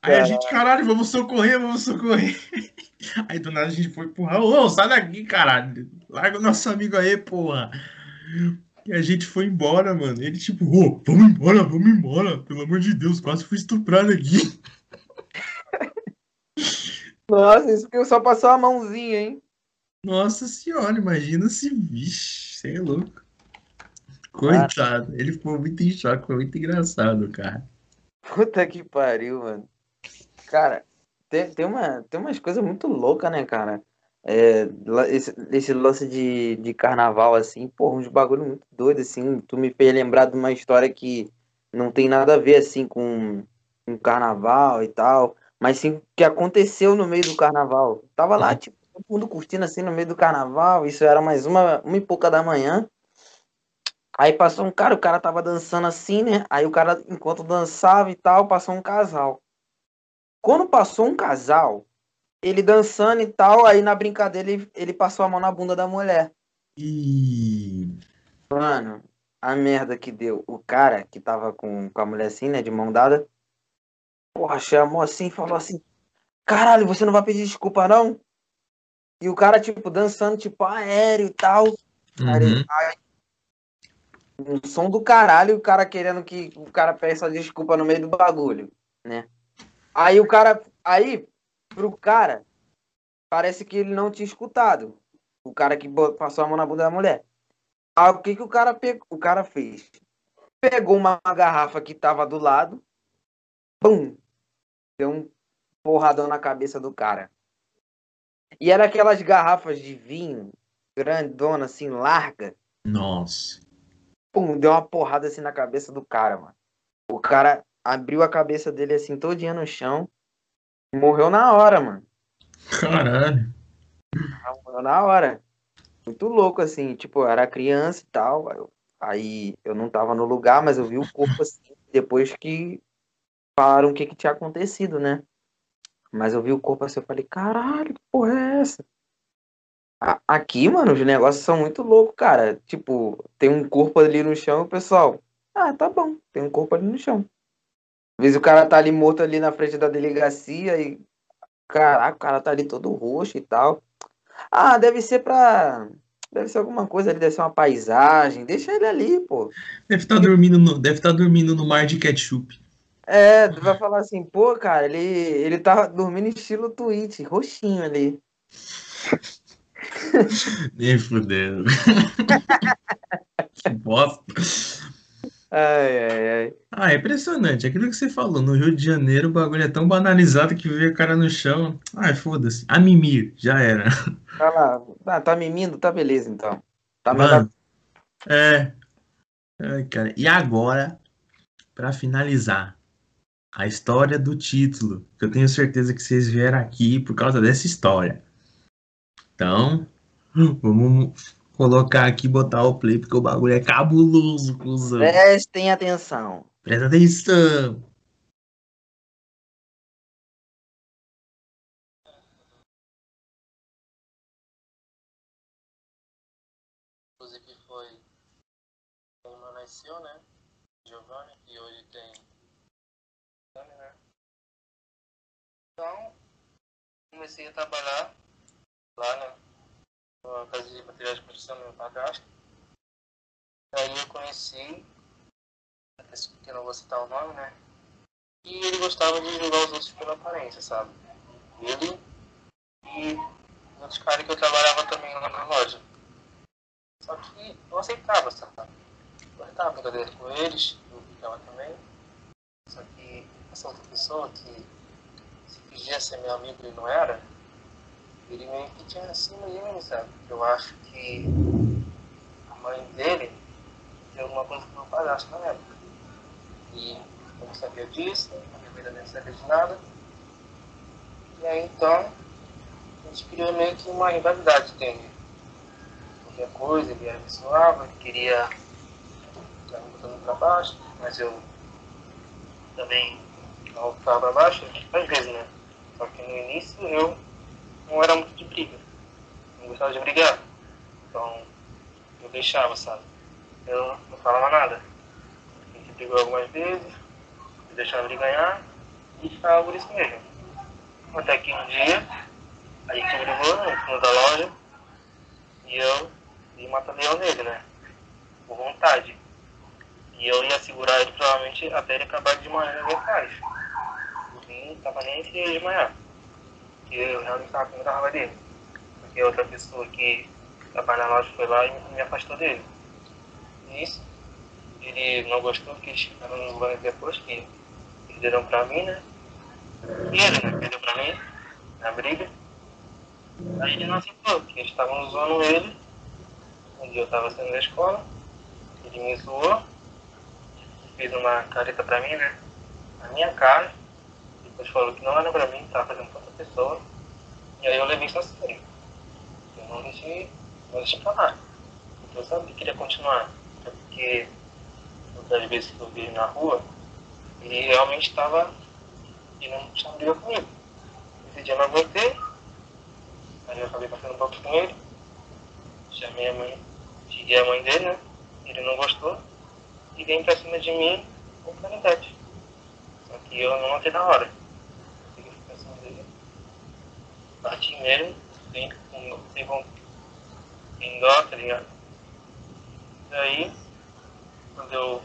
Aí a gente, caralho, vamos socorrer, vamos socorrer. Aí do nada a gente foi empurrar, ô, sai daqui, caralho. Larga o nosso amigo aí, porra. E a gente foi embora, mano. Ele tipo, ô, vamos embora, vamos embora. Pelo amor de Deus, quase fui estuprado aqui. Nossa, isso porque só passou a mãozinha, hein? Nossa senhora, imagina se, vixe, você é louco. Coitado, ele ficou muito em choque, foi muito engraçado, cara. Puta que pariu, mano. Cara, tem, tem, uma, tem umas coisas muito loucas, né, cara? É, esse, esse lance de, de carnaval, assim, pô, uns bagulho muito doido, assim. Tu me fez lembrar de uma história que não tem nada a ver, assim, com, com carnaval e tal, mas sim que aconteceu no meio do carnaval. Tava lá, tipo, todo mundo curtindo, assim, no meio do carnaval, isso era mais uma, uma e pouca da manhã. Aí passou um cara, o cara tava dançando assim, né? Aí o cara, enquanto dançava e tal, passou um casal. Quando passou um casal, ele dançando e tal, aí na brincadeira ele, ele passou a mão na bunda da mulher. E. Mano, a merda que deu. O cara que tava com, com a mulher assim, né, de mão dada, porra, chamou assim e falou assim: Caralho, você não vai pedir desculpa, não? E o cara, tipo, dançando, tipo, aéreo e tal. Uhum. Aí, um som do caralho, o cara querendo que o cara peça desculpa no meio do bagulho, né? Aí o cara, aí pro cara parece que ele não tinha escutado. O cara que passou a mão na bunda da mulher. Aí o que que o cara pegou, o cara fez? Pegou uma garrafa que tava do lado, pum, deu um porradão na cabeça do cara. E era aquelas garrafas de vinho grandona assim, larga. Nossa. pum, deu uma porrada assim na cabeça do cara, mano. O cara abriu a cabeça dele assim, todinha no chão. Morreu na hora, mano. Caralho. Morreu na hora. Muito louco, assim. Tipo, eu era criança e tal. aí eu- não tava no lugar, mas eu vi o corpo assim, depois que falaram o que, que tinha acontecido, né? Mas eu vi o corpo assim, eu falei, caralho, que porra é essa? Aqui, mano, os negócios são muito loucos, cara. Tipo, tem um corpo ali no chão o pessoal, ah, tá bom, tem um corpo ali no chão. Às vezes o cara tá ali morto ali na frente da delegacia e, caraca, o cara tá ali todo roxo e tal. Ah, deve ser pra. Deve ser alguma coisa ali, deve ser uma paisagem. Deixa ele ali, pô. Deve estar dormindo no, deve estar dormindo no mar de ketchup. É, tu vai falar assim, pô, cara, ele, ele tá dormindo estilo Twitch, roxinho ali. Nem fudendo. que bosta. Ai, ai, ai. Ah, é impressionante. Aquilo que você falou, no Rio de Janeiro o bagulho é tão banalizado que vê o cara no chão. Ai, foda-se. A mimir, já era. Tá lá. Ah, tá mimindo? Tá beleza, então. Tá Mano, mandando. é. Ai, cara. E agora, pra finalizar, a história do título, que eu tenho certeza que vocês vieram aqui por causa dessa história. Então, vamos colocar aqui, botar o play, porque o bagulho é cabuloso, cuzão. Prestem atenção. Presta atenção. Inclusive foi quando meu nasceu, né? Giovanni, que hoje tem. né? Então, comecei a trabalhar lá na, na casa de materiais de construção do meu padrasto. Aí eu conheci, que eu não vou citar o nome, né? E ele gostava de julgar os outros pela aparência, sabe? Ele e outros caras que eu trabalhava também lá na loja. Só que eu aceitava, sabe? Eu aceitava brincadeira com eles, eu brincava também. Só que essa outra pessoa que se fingia ser meu amigo e não era, ele meio que tinha de mim, sabe? Eu acho que a mãe dele deu alguma coisa pro meu padrasto na época. E eu não sabia disso, a minha vida nem sabia de nada. E aí então, a gente criou meio que uma rivalidade, entende? qualquer coisa, ele me zoava, ele queria ficar me botando pra baixo, mas eu também não ficava pra baixo, às vezes, né? Só que no início eu não era muito de briga, não gostava de brigar, então eu deixava, sabe? Eu não falava nada. A gente brigou algumas vezes, eu deixava ele ganhar, E ficava por isso mesmo. Até que um dia, a gente brigou, né? Fomos da loja. E eu e matar leão nele, né? Por vontade. E eu ia segurar ele provavelmente até ele acabar de manhã na minha casa. Não tava nem se desmaiar. Porque eu realmente tava com muita raiva dele. Porque outra pessoa que trabalha na loja foi lá e me afastou dele. Nisso, ele não gostou que eles ficaram no banho depois que perderam pra mim, né? E ele, né? Perdeu pra mim na briga. Aí ele não aceitou, porque eles estavam zoando ele. Um dia eu tava saindo da escola, ele me zoou, fez uma careta pra mim, né? Na minha cara. Depois falou que não era pra mim, tava fazendo pra outra pessoa. E aí eu levei isso a sério. Eu não deixei, não deixei pra lá. Eu sabia que queria continuar. É porque outras vezes que eu vi na rua, ele realmente estava e não tinha briga comigo. Esse dia eu não aguentei, aí eu acabei passando um pouco com ele, chamei a mãe, xinguei a mãe dele, né? Ele não gostou e veio pra cima de mim com canivete. Só que eu não notei na hora. Fiquei pra cima dele, nele, sem, sem, sem dó, tá ligado? Daí, quando eu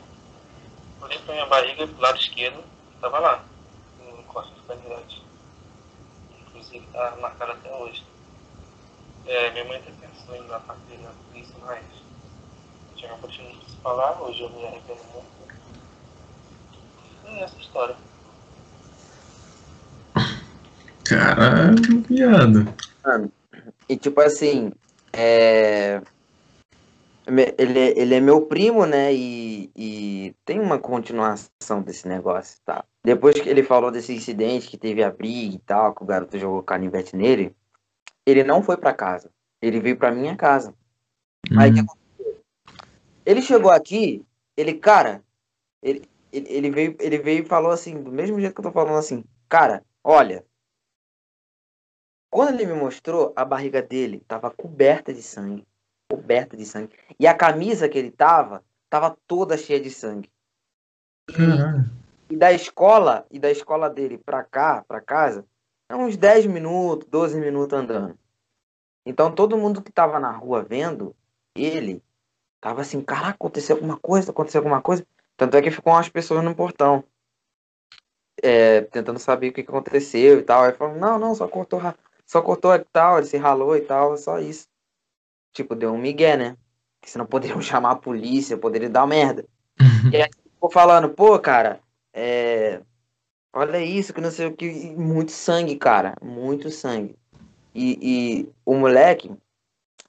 olhei pra minha barriga, pro lado esquerdo, tava lá, no corte do canivete. Inclusive tá marcado até hoje. É, minha mãe até pensou em dar parte dele na polícia, mas tinha uma oportunidade de se falar, hoje eu me arrependo muito. E é essa história. Caralho, viado. Mano, e tipo assim, é... ele, é- ele é meu primo, né? E, e tem uma continuação desse negócio, tá? Depois que ele falou desse incidente que teve a briga e tal, que o garoto jogou canivete nele, ele não foi pra casa. Ele veio pra minha casa. Aí o que Hum, aconteceu? Ele chegou aqui, ele, cara, ele, ele, ele veio, ele veio e falou assim, do mesmo jeito que eu tô falando assim, cara, olha. Quando ele me mostrou, a barriga dele tava coberta de sangue. Coberta de sangue. E a camisa que ele tava, tava toda cheia de sangue. caralho. E da escola, e da escola dele pra cá, pra casa, é uns 10 minutos, 12 minutos andando. Então todo mundo que tava na rua vendo ele, tava assim, caraca, aconteceu alguma coisa, aconteceu alguma coisa. Tanto é que ficou umas pessoas no portão. é, tentando saber o que que aconteceu e tal. Aí falou, não, não, só cortou, só cortou e tal, ele se ralou e tal, só isso. Tipo, deu um migué, né? Que senão poderiam chamar a polícia, poderia dar merda. E aí ficou falando, pô, cara, é... olha isso, que não sei o que. e Muito sangue, cara. Muito sangue. E, e o moleque,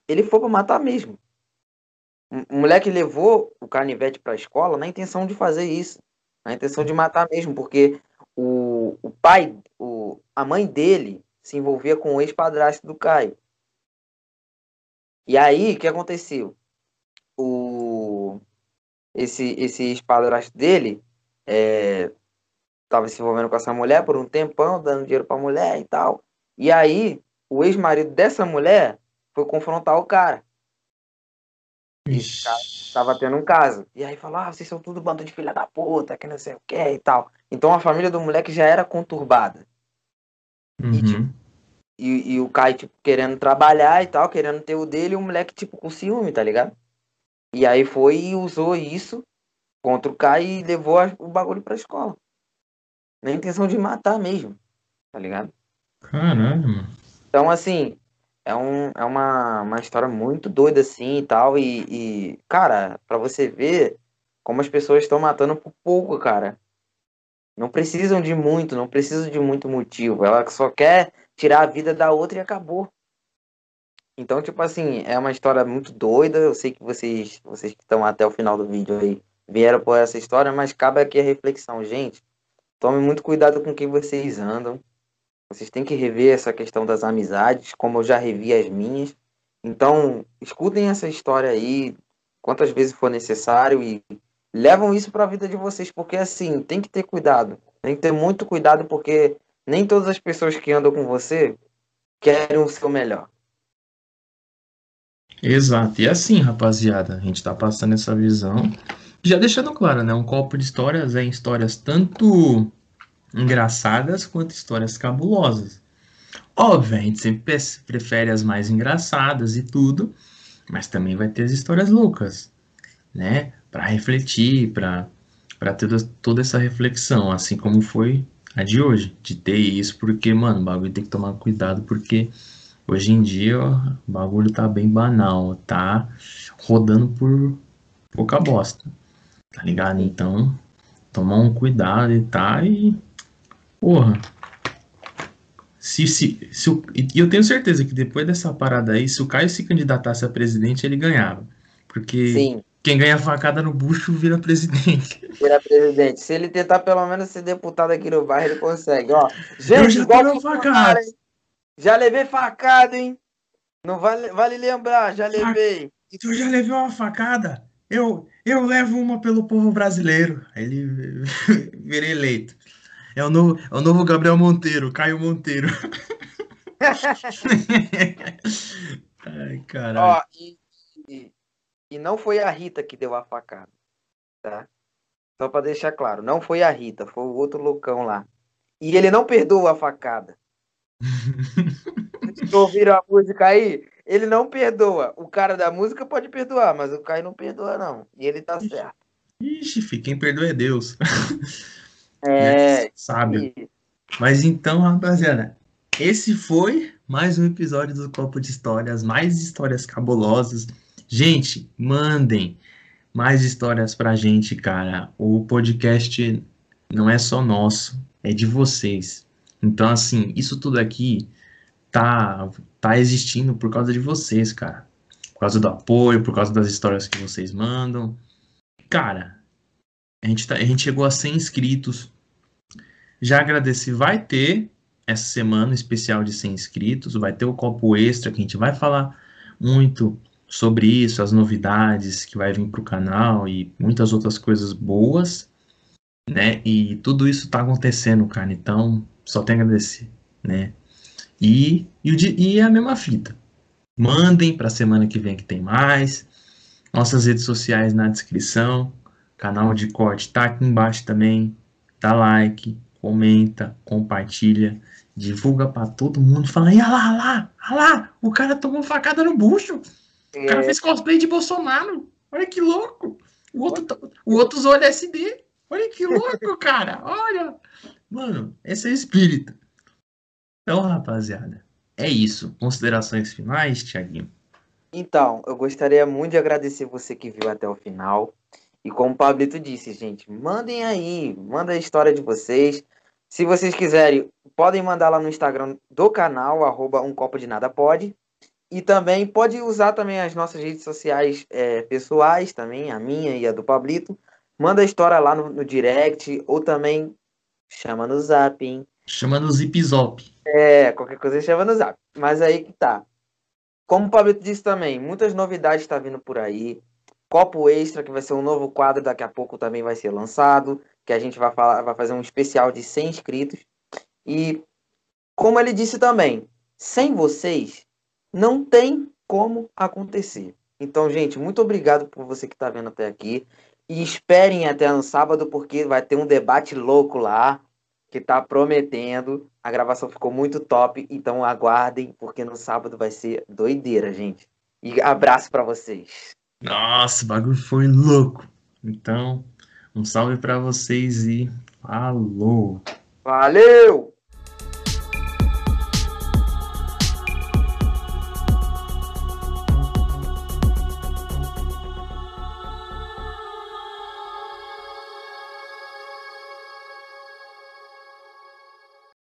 ele foi pra matar mesmo. O moleque levou o canivete pra escola na intenção de fazer isso. Na intenção de matar mesmo, porque o, o pai, o, a mãe dele se envolvia com o ex-padrasto do Caio. E aí, o que aconteceu? O, esse, esse ex-padrasto dele é, tava se envolvendo com essa mulher por um tempão, dando dinheiro pra mulher e tal. E aí, o ex-marido dessa mulher foi confrontar o cara. Ixi. Tava tendo um caso. E aí falou, ah, vocês são tudo bando de filha da puta, que não sei o que e tal. Então a família do moleque já era conturbada. Uhum. E, e o Caio, tipo, querendo trabalhar e tal, querendo ter o dele, e o moleque, tipo, com ciúme, tá ligado? E aí foi e usou isso contra o Caio e levou a- o bagulho pra escola. Na intenção de matar mesmo, tá ligado? Caralho, mano. Então, assim, é, um, é uma, uma história muito doida, assim, e tal. E, e, cara, pra você ver como as pessoas estão matando por pouco, cara. Não precisam de muito, não precisam de muito motivo. Ela só quer tirar a vida da outra e acabou. Então, tipo assim, é uma história muito doida. Eu sei que vocês, vocês que estão até o final do vídeo aí vieram por essa história, mas cabe aqui a reflexão, gente. Tome muito cuidado com quem vocês andam. Vocês têm que rever essa questão das amizades, como eu já revi as minhas. Então, escutem essa história aí quantas vezes for necessário e levam isso para a vida de vocês, porque assim, tem que ter cuidado. Tem que ter muito cuidado, porque nem todas as pessoas que andam com você querem o seu melhor. Exato. E assim, rapaziada, a gente tá passando essa visão. Já deixando claro, né? Um copo de histórias é histórias tanto engraçadas quanto histórias cabulosas. Óbvio, a gente sempre prefere as mais engraçadas e tudo, mas também vai ter as histórias loucas, né? Para refletir, para ter toda- essa reflexão, assim como foi a de hoje, de ter isso, porque, mano, o bagulho tem que tomar cuidado, porque hoje em dia ó, o bagulho tá bem banal, tá rodando por pouca bosta, tá ligado? Então, tomar um cuidado e tá, e, porra, se, se, se e eu tenho certeza que depois dessa parada aí, se o Caio se candidatasse a presidente, ele ganhava, porque Sim, quem ganha facada no bucho vira presidente. virar presidente. Se ele tentar pelo menos ser deputado aqui no bairro, ele consegue. Ó, Eu gente, já igual facada. Já levei facada, hein? Não vale, vale lembrar, já levei. Eu já levei uma facada. Eu, eu levo uma pelo povo brasileiro. Aí ele vira eleito. É o novo, é o novo Gabriel Monteiro, Caio Monteiro. Ai, caralho. Ó, e, e não foi a Rita que deu a facada, tá? Só pra deixar claro, não foi a Rita, foi o outro loucão lá. E ele não perdoa a facada. Vocês ouviram a música aí? Ele não perdoa. O cara da música pode perdoar, mas o Caio não perdoa, não. E ele tá certo. Ixi, fi, quem perdoa é Deus. É. Sábio. e- Mas então, rapaziada, esse foi mais um episódio do Copo de Histórias, mais histórias cabulosas. Gente, mandem mais histórias pra gente, cara. O podcast não é só nosso, é de vocês. Então, assim, isso tudo aqui tá, tá existindo por causa de vocês, cara. Por causa do apoio, por causa das histórias que vocês mandam. Cara, a gente, tá, a gente chegou a 100 inscritos. Já agradeci. Vai ter essa semana especial de 100 inscritos. Vai ter o copo extra que a gente vai falar muito sobre isso, as novidades que vai vir para o canal e muitas outras coisas boas, né? E tudo isso tá acontecendo, cara. Então, só tenho a agradecer, né? E, e, e é a mesma fita. Mandem para a semana que vem que tem mais. Nossas redes sociais na descrição. Canal de corte tá aqui embaixo também. Dá like, comenta, compartilha, divulga para todo mundo. Fala olha lá, olha lá, olha lá, o cara tomou facada no bucho. O cara É, fez cosplay de Bolsonaro. Olha que louco. O outro, tá- o outro usou LSD. Olha que louco, cara. Olha. Mano, esse é o espírito. Então, rapaziada, é isso. Considerações finais, Thiaguinho? Então, eu gostaria muito de agradecer você que viu até o final. E como o Pablito disse, gente, mandem aí, manda a história de vocês. Se vocês quiserem, podem mandar lá no Instagram do canal, arroba um copo de nada pode. E também pode usar também as nossas redes sociais é, pessoais, também, a minha e a do Pablito. Manda a história lá no, no direct, ou também chama no zap, hein? Chama no Zip Zop. É, qualquer coisa chama no zap. Mas aí que tá. Como o Pablito disse também, muitas novidades tá vindo por aí. Copo Extra, que vai ser um novo quadro, daqui a pouco também vai ser lançado. Que a gente vai, falar, vai fazer um especial de 100 inscritos. E, como ele disse também, sem vocês, não tem como acontecer. Então, gente, muito obrigado por você que tá vendo até aqui. E esperem até no sábado, porque vai ter um debate louco lá que tá prometendo. A gravação ficou muito top, então aguardem, porque no sábado vai ser doideira, gente. E abraço pra vocês. Nossa, o bagulho foi louco. Então, um salve pra vocês e falou. Valeu!